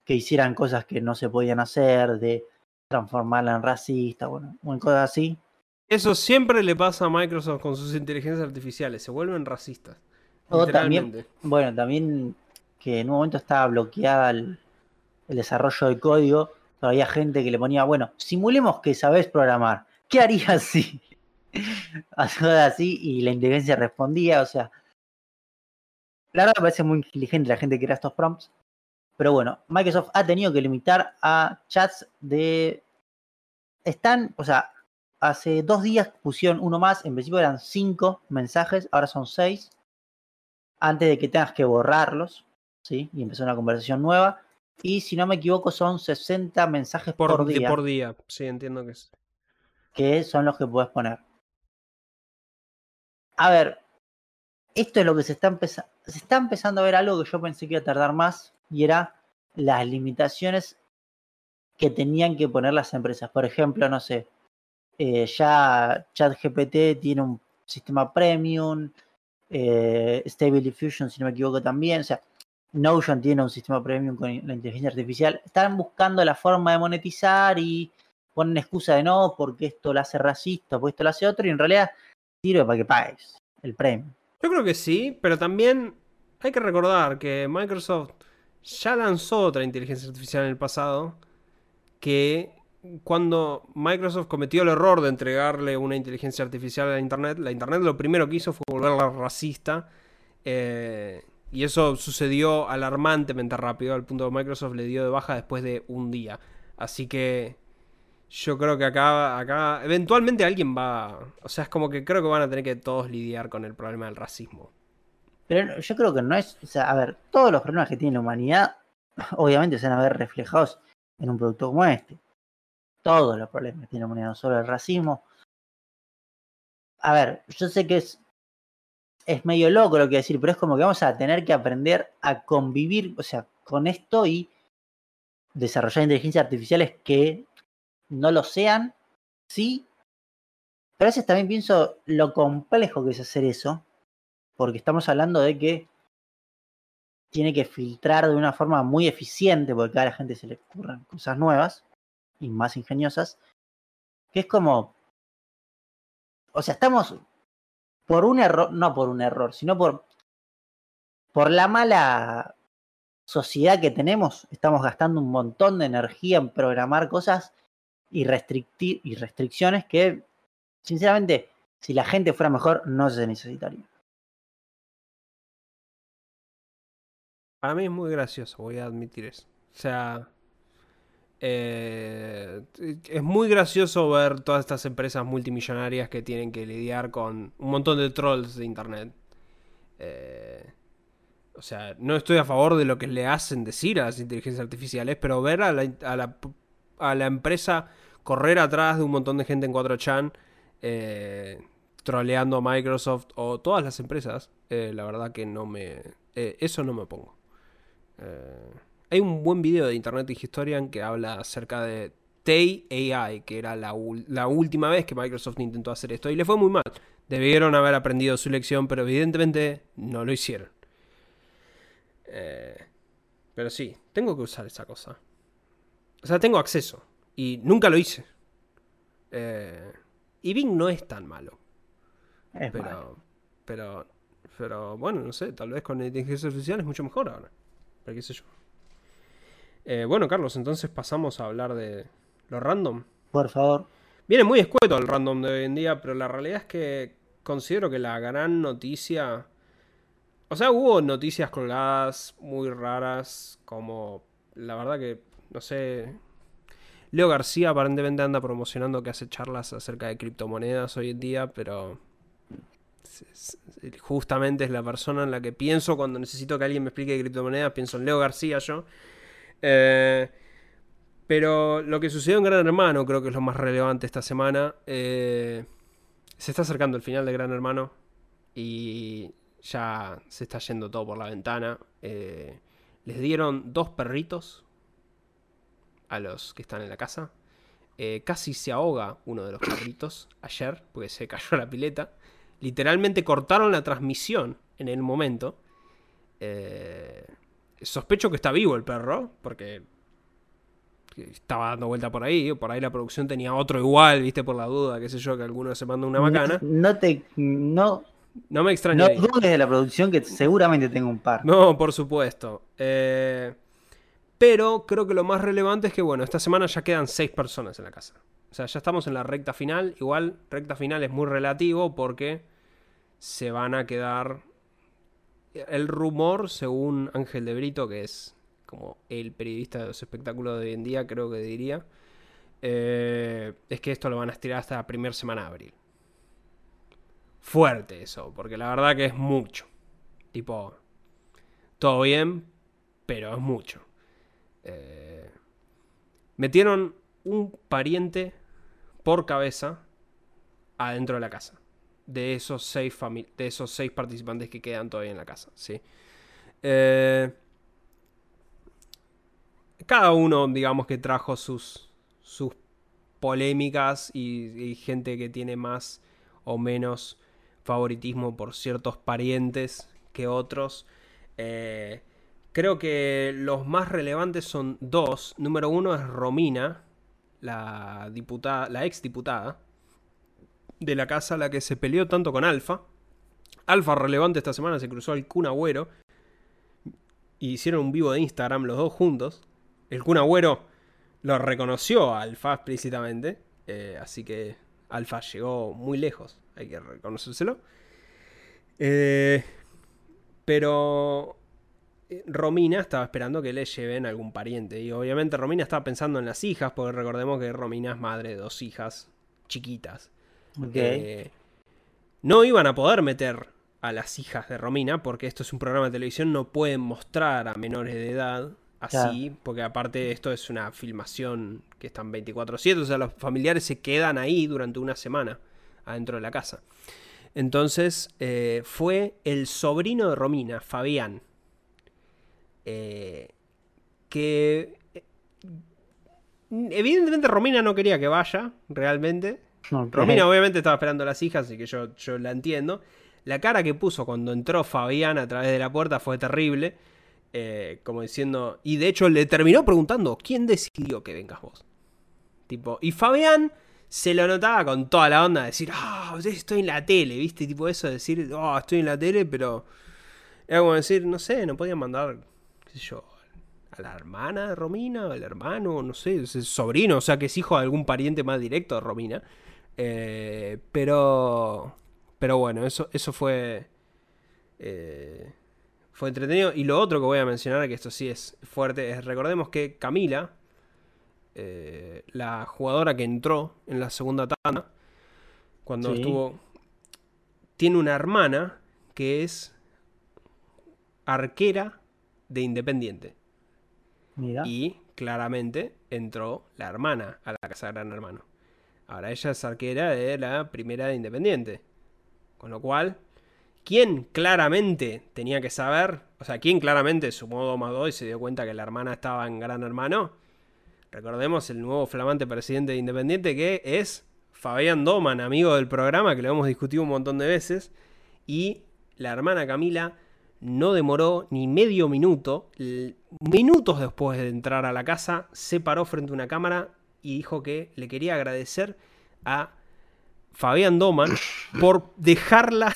que hicieran cosas que no se podían hacer, de transformarla en racista, bueno, bueno, cosas así. Eso siempre le pasa a Microsoft con sus inteligencias artificiales, se vuelven racistas. O también, bueno, también que en un momento estaba bloqueada el, el desarrollo de código, pero había gente que le ponía, bueno, simulemos que sabés programar, ¿qué harías si? Así, y la inteligencia respondía, o sea, la verdad me parece muy inteligente la gente que crea estos prompts, pero bueno, Microsoft ha tenido que limitar a chats de están, o sea, hace dos días pusieron uno más, en principio eran cinco mensajes, ahora son seis, antes de que tengas que borrarlos, ¿sí? Y empezar una conversación nueva. Y si no me equivoco, son 60 mensajes por, Por, día, por día, sí, entiendo que es. que son los que puedes poner. A ver, esto es lo que se está empezando. Se está empezando a ver algo que yo pensé que iba a tardar más, y era las limitaciones que tenían que poner las empresas. Por ejemplo, no sé, eh, ya ChatGPT tiene un sistema premium, eh, Stable Diffusion, si no me equivoco, también. O sea, Notion tiene un sistema premium con la inteligencia artificial. Están buscando la forma de monetizar y ponen excusa de no, porque esto lo hace racista, porque esto lo hace otro, y en realidad sirve para que pagues el premium. Yo creo que sí, pero también hay que recordar que Microsoft ya lanzó otra inteligencia artificial en el pasado que cuando Microsoft cometió el error de entregarle una inteligencia artificial a la Internet, la Internet lo primero que hizo fue volverla racista eh, y eso sucedió alarmantemente rápido al punto que Microsoft le dio de baja después de un día. Así que yo creo que acá, acá eventualmente alguien va, o sea, es como que creo que van a tener que todos lidiar con el problema del racismo. Pero yo creo que no es, o sea, a ver, todos los problemas que tiene la humanidad, obviamente se van a ver reflejados en un producto como este. Todos los problemas que tiene la humanidad, no solo el racismo. A ver, yo sé que es, es medio loco lo que decir, pero es como que vamos a tener que aprender a convivir, o sea, con esto y desarrollar inteligencias artificiales que no lo sean, sí. Pero a veces también pienso lo complejo que es hacer eso, porque estamos hablando de que tiene que filtrar de una forma muy eficiente, porque a cada gente se le ocurren cosas nuevas y más ingeniosas, que es como, o sea, estamos por un error, no por un error, sino por, por la mala sociedad que tenemos, estamos gastando un montón de energía en programar cosas y, restricciones que, sinceramente, si la gente fuera mejor, no se necesitaría. Para mí es muy gracioso, voy a admitir eso. O sea, eh, es muy gracioso ver todas estas empresas multimillonarias que tienen que lidiar con un montón de trolls de internet. Eh, o sea, no estoy a favor de lo que le hacen decir a las inteligencias artificiales, pero ver a a la, a la empresa correr atrás de un montón de gente en 4chan eh, troleando a Microsoft o todas las empresas, eh, la verdad que no me... eh, eso no me pongo. Hay un buen video de Internet Historian que habla acerca de Tay AI, que era la, la última vez que Microsoft intentó hacer esto y le fue muy mal. Debieron haber aprendido su lección, pero evidentemente no lo hicieron. Pero sí, tengo que usar esa cosa. O sea, tengo acceso y nunca lo hice. Eh, y Bing no es tan malo. Es Pero, malo. pero, pero bueno, no sé, tal vez con inteligencia artificial es mucho mejor ahora. Pero qué sé yo. Eh, bueno, Carlos, entonces pasamos a hablar de lo random. Por favor. Viene muy escueto el random de hoy en día, pero la realidad es que considero que la gran noticia... O sea, hubo noticias colgadas muy raras, como la verdad que, no sé... Leo García aparentemente anda promocionando que hace charlas acerca de criptomonedas hoy en día, pero justamente es la persona en la que pienso cuando necesito que alguien me explique de criptomonedas, pienso en Leo García yo. Eh, pero lo que sucedió en Gran Hermano creo que es lo más relevante esta semana. Eh, se está acercando el final de Gran Hermano y ya se está yendo todo por la ventana. Eh, les dieron dos perritos a los que están en la casa. Eh, casi se ahoga uno de los perritos ayer porque se cayó la pileta. Literalmente cortaron la transmisión en el momento. Eh, sospecho que está vivo el perro porque estaba dando vuelta por ahí. Por ahí la producción tenía otro igual, viste, por la duda, qué sé yo, que alguno se manda una macana. No, no te. No, No me no extrañaría. dudes de la producción que seguramente tengo un par. No, por supuesto. Eh, pero creo que lo más relevante es que, bueno, esta semana ya quedan seis personas en la casa. O sea, ya estamos en la recta final. Igual, recta final es muy relativo porque se van a quedar... El rumor, según Ángel de Brito, que es como el periodista de los espectáculos de hoy en día, creo que diría, eh, es que esto lo van a estirar hasta la primera semana de abril. Fuerte eso, porque la verdad que es mucho. Tipo, todo bien, pero es mucho. Eh, metieron un pariente por cabeza adentro de la casa. De esos seis, de esos seis participantes que quedan todavía en la casa. ¿sí? Eh, cada uno, digamos que trajo sus, sus polémicas y, gente que tiene más o menos favoritismo por ciertos parientes que otros. Eh, creo que los más relevantes son dos. Número uno es Romina, la diputada, la ex diputada de la casa, la que se peleó tanto con Alfa. Alfa relevante esta semana se cruzó al Kun Agüero. Y hicieron un vivo de Instagram los dos juntos. El Kun Agüero lo reconoció a Alfa explícitamente. Eh, así que Alfa llegó muy lejos. Hay que reconocérselo. Eh, pero Romina estaba esperando que le lleven algún pariente. Y obviamente Romina estaba pensando en las hijas, porque recordemos que Romina es madre de dos hijas chiquitas. Eh, no iban a poder meter a las hijas de Romina, porque esto es un programa de televisión, no pueden mostrar a menores de edad así, porque aparte esto es una filmación que están 24/7, o sea, los familiares se quedan ahí durante una semana adentro de la casa. Entonces eh, fue el sobrino de Romina, Fabián, eh, que evidentemente Romina no quería que vaya, realmente. Romina obviamente estaba esperando a las hijas, así que yo, yo la entiendo. La cara que puso cuando entró Fabián a través de la puerta fue terrible. Eh, como diciendo. Y de hecho le terminó preguntando: ¿Quién decidió que vengas vos? Tipo. Y Fabián se lo notaba con toda la onda de decir: Ah, estoy en la tele, ¿viste? Tipo eso de decir: Oh, estoy en la tele, pero. Era como decir: No sé, no podían mandar. ¿Qué sé yo? A la hermana de Romina, al hermano, no sé, es sobrino, o sea que es hijo de algún pariente más directo de Romina. Eh, pero. Pero bueno, eso, eso fue. Eh, fue entretenido. Y lo otro que voy a mencionar, que esto sí es fuerte, es recordemos que Camila, eh, la jugadora que entró en la segunda tanda, cuando estuvo. Tiene una hermana que es arquera de Independiente. Y claramente entró la hermana a la casa de Gran Hermano. Ahora ella es arquera de la primera de Independiente. Con lo cual, ¿quién claramente tenía que saber? O sea, ¿quién claramente sumó 2 más 2 y se dio cuenta que la hermana estaba en Gran Hermano? Recordemos el nuevo flamante presidente de Independiente que es Fabián Doman, amigo del programa, que lo hemos discutido un montón de veces. Y la hermana Camila no demoró ni medio minuto. Minutos después de entrar a la casa, se paró frente a una cámara y dijo que le quería agradecer a Fabián Doman por dejarla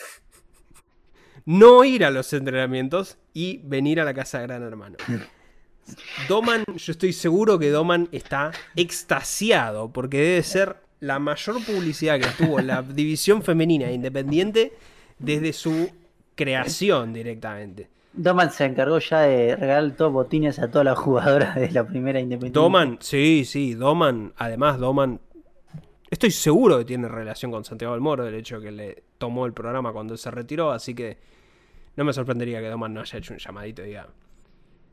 no ir a los entrenamientos y venir a la casa de Gran Hermano. Doman, yo estoy seguro que Doman está extasiado porque debe ser la mayor publicidad que tuvo la división femenina independiente desde su creación directamente. Doman se encargó ya de regalar todos botines a todas las jugadoras de la primera independiente. Doman, sí, sí, Doman, además Doman, estoy seguro que tiene relación con Santiago del Moro, del hecho que le tomó el programa cuando se retiró, así que no me sorprendería que Doman no haya hecho un llamadito y diga,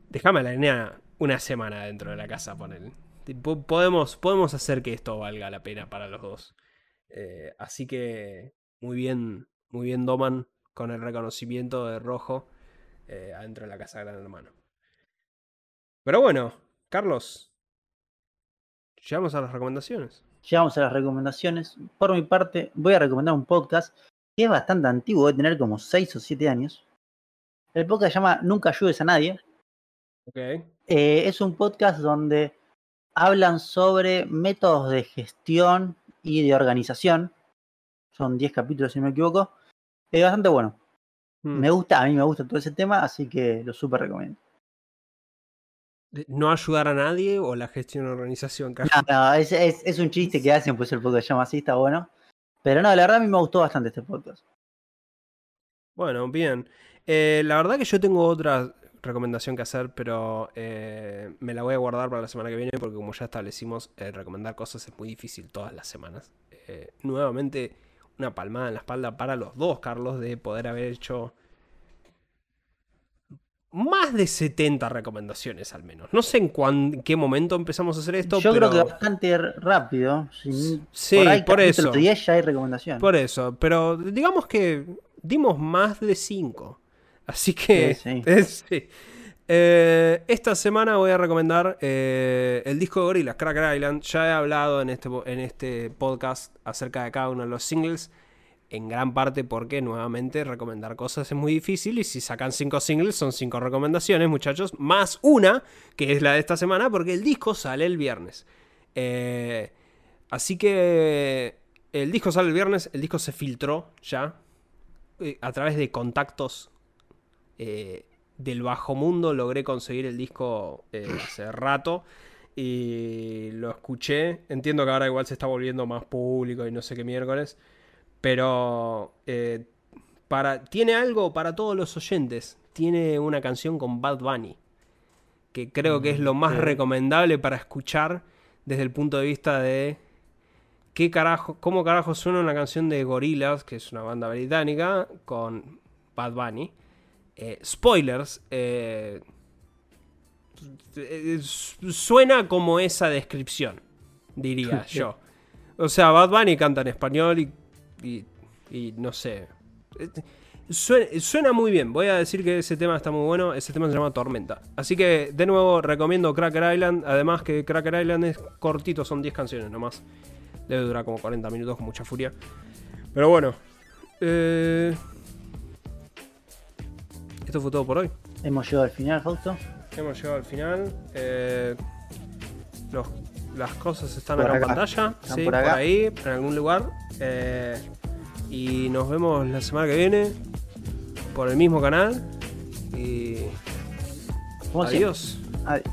déjame la línea una semana dentro de la casa, él. Podemos, podemos hacer que esto valga la pena para los dos. Eh, así que muy bien, muy bien Doman con el reconocimiento de Rojo eh, adentro de la casa de Gran Hermano. Pero bueno, Carlos, llegamos a las recomendaciones. Llegamos a las recomendaciones. Por mi parte, voy a recomendar un podcast que es bastante antiguo, debe tener como 6 o 7 años. El podcast se llama Nunca ayudes a nadie. Okay. Eh, es un podcast donde hablan sobre métodos de gestión y de organización. Son 10 capítulos, si no me equivoco. Es bastante bueno. Mm. Me gusta, a mí me gusta todo ese tema, así que lo súper recomiendo. ¿No ayudar a nadie o la gestión de organización? No, no es, es, un chiste que hacen, pues el podcast llama así, está bueno. Pero no, la verdad a mí me gustó bastante este podcast. Bueno, bien. Eh, la verdad que yo tengo otra recomendación que hacer, pero eh, me la voy a guardar para la semana que viene porque como ya establecimos, eh, recomendar cosas es muy difícil todas las semanas. Nuevamente, una palmada en la espalda para los dos, Carlos, de poder haber hecho más de 70 recomendaciones al menos. No sé en cuán- qué momento empezamos a hacer esto, Yo pero... creo que bastante rápido. sin- Sí, por, ahí, por eso. 10 ya hay recomendación. Por eso, pero digamos que dimos más de 5. Así que... Sí, sí. sí. Eh, esta semana voy a recomendar eh, el disco de Gorillaz, Cracker Island. Ya he hablado en este, en este podcast acerca de cada uno de los singles. En gran parte porque nuevamente recomendar cosas es muy difícil y si sacan 5 singles son 5 recomendaciones muchachos, más una que es la de esta semana porque el disco sale el viernes. Eh, así que el disco sale el viernes, el disco se filtró ya a través de contactos del bajo mundo. Logré conseguir el disco eh, hace rato y lo escuché. Entiendo que ahora igual se está volviendo más público y no sé qué miércoles, pero eh, para, tiene algo para todos los oyentes. Tiene una canción con Bad Bunny que creo que es lo más recomendable para escuchar desde el punto de vista de qué carajo, cómo carajo suena una canción de Gorillaz, que es una banda británica, con Bad Bunny. Eh, spoilers, eh, eh, su- suena como esa descripción, diría yo. O sea, Bad Bunny canta en español y, y- y no sé. Suena, suena muy bien. Voy a decir que ese tema está muy bueno. Ese tema se llama Tormenta. Así que, de nuevo, recomiendo Cracker Island. Además, que Cracker Island es cortito, son 10 canciones nomás. Debe durar como 40 minutos con mucha furia. Pero bueno. eh, Esto fue todo por hoy. Hemos llegado al final, Fausto. Hemos llegado al final. Eh, los- las cosas están Por acá en pantalla. Están sí, por por, acá. ahí, en algún lugar. Eh, y nos vemos la semana que viene. Por el mismo canal. Y. Como siempre. Adiós. Adiós.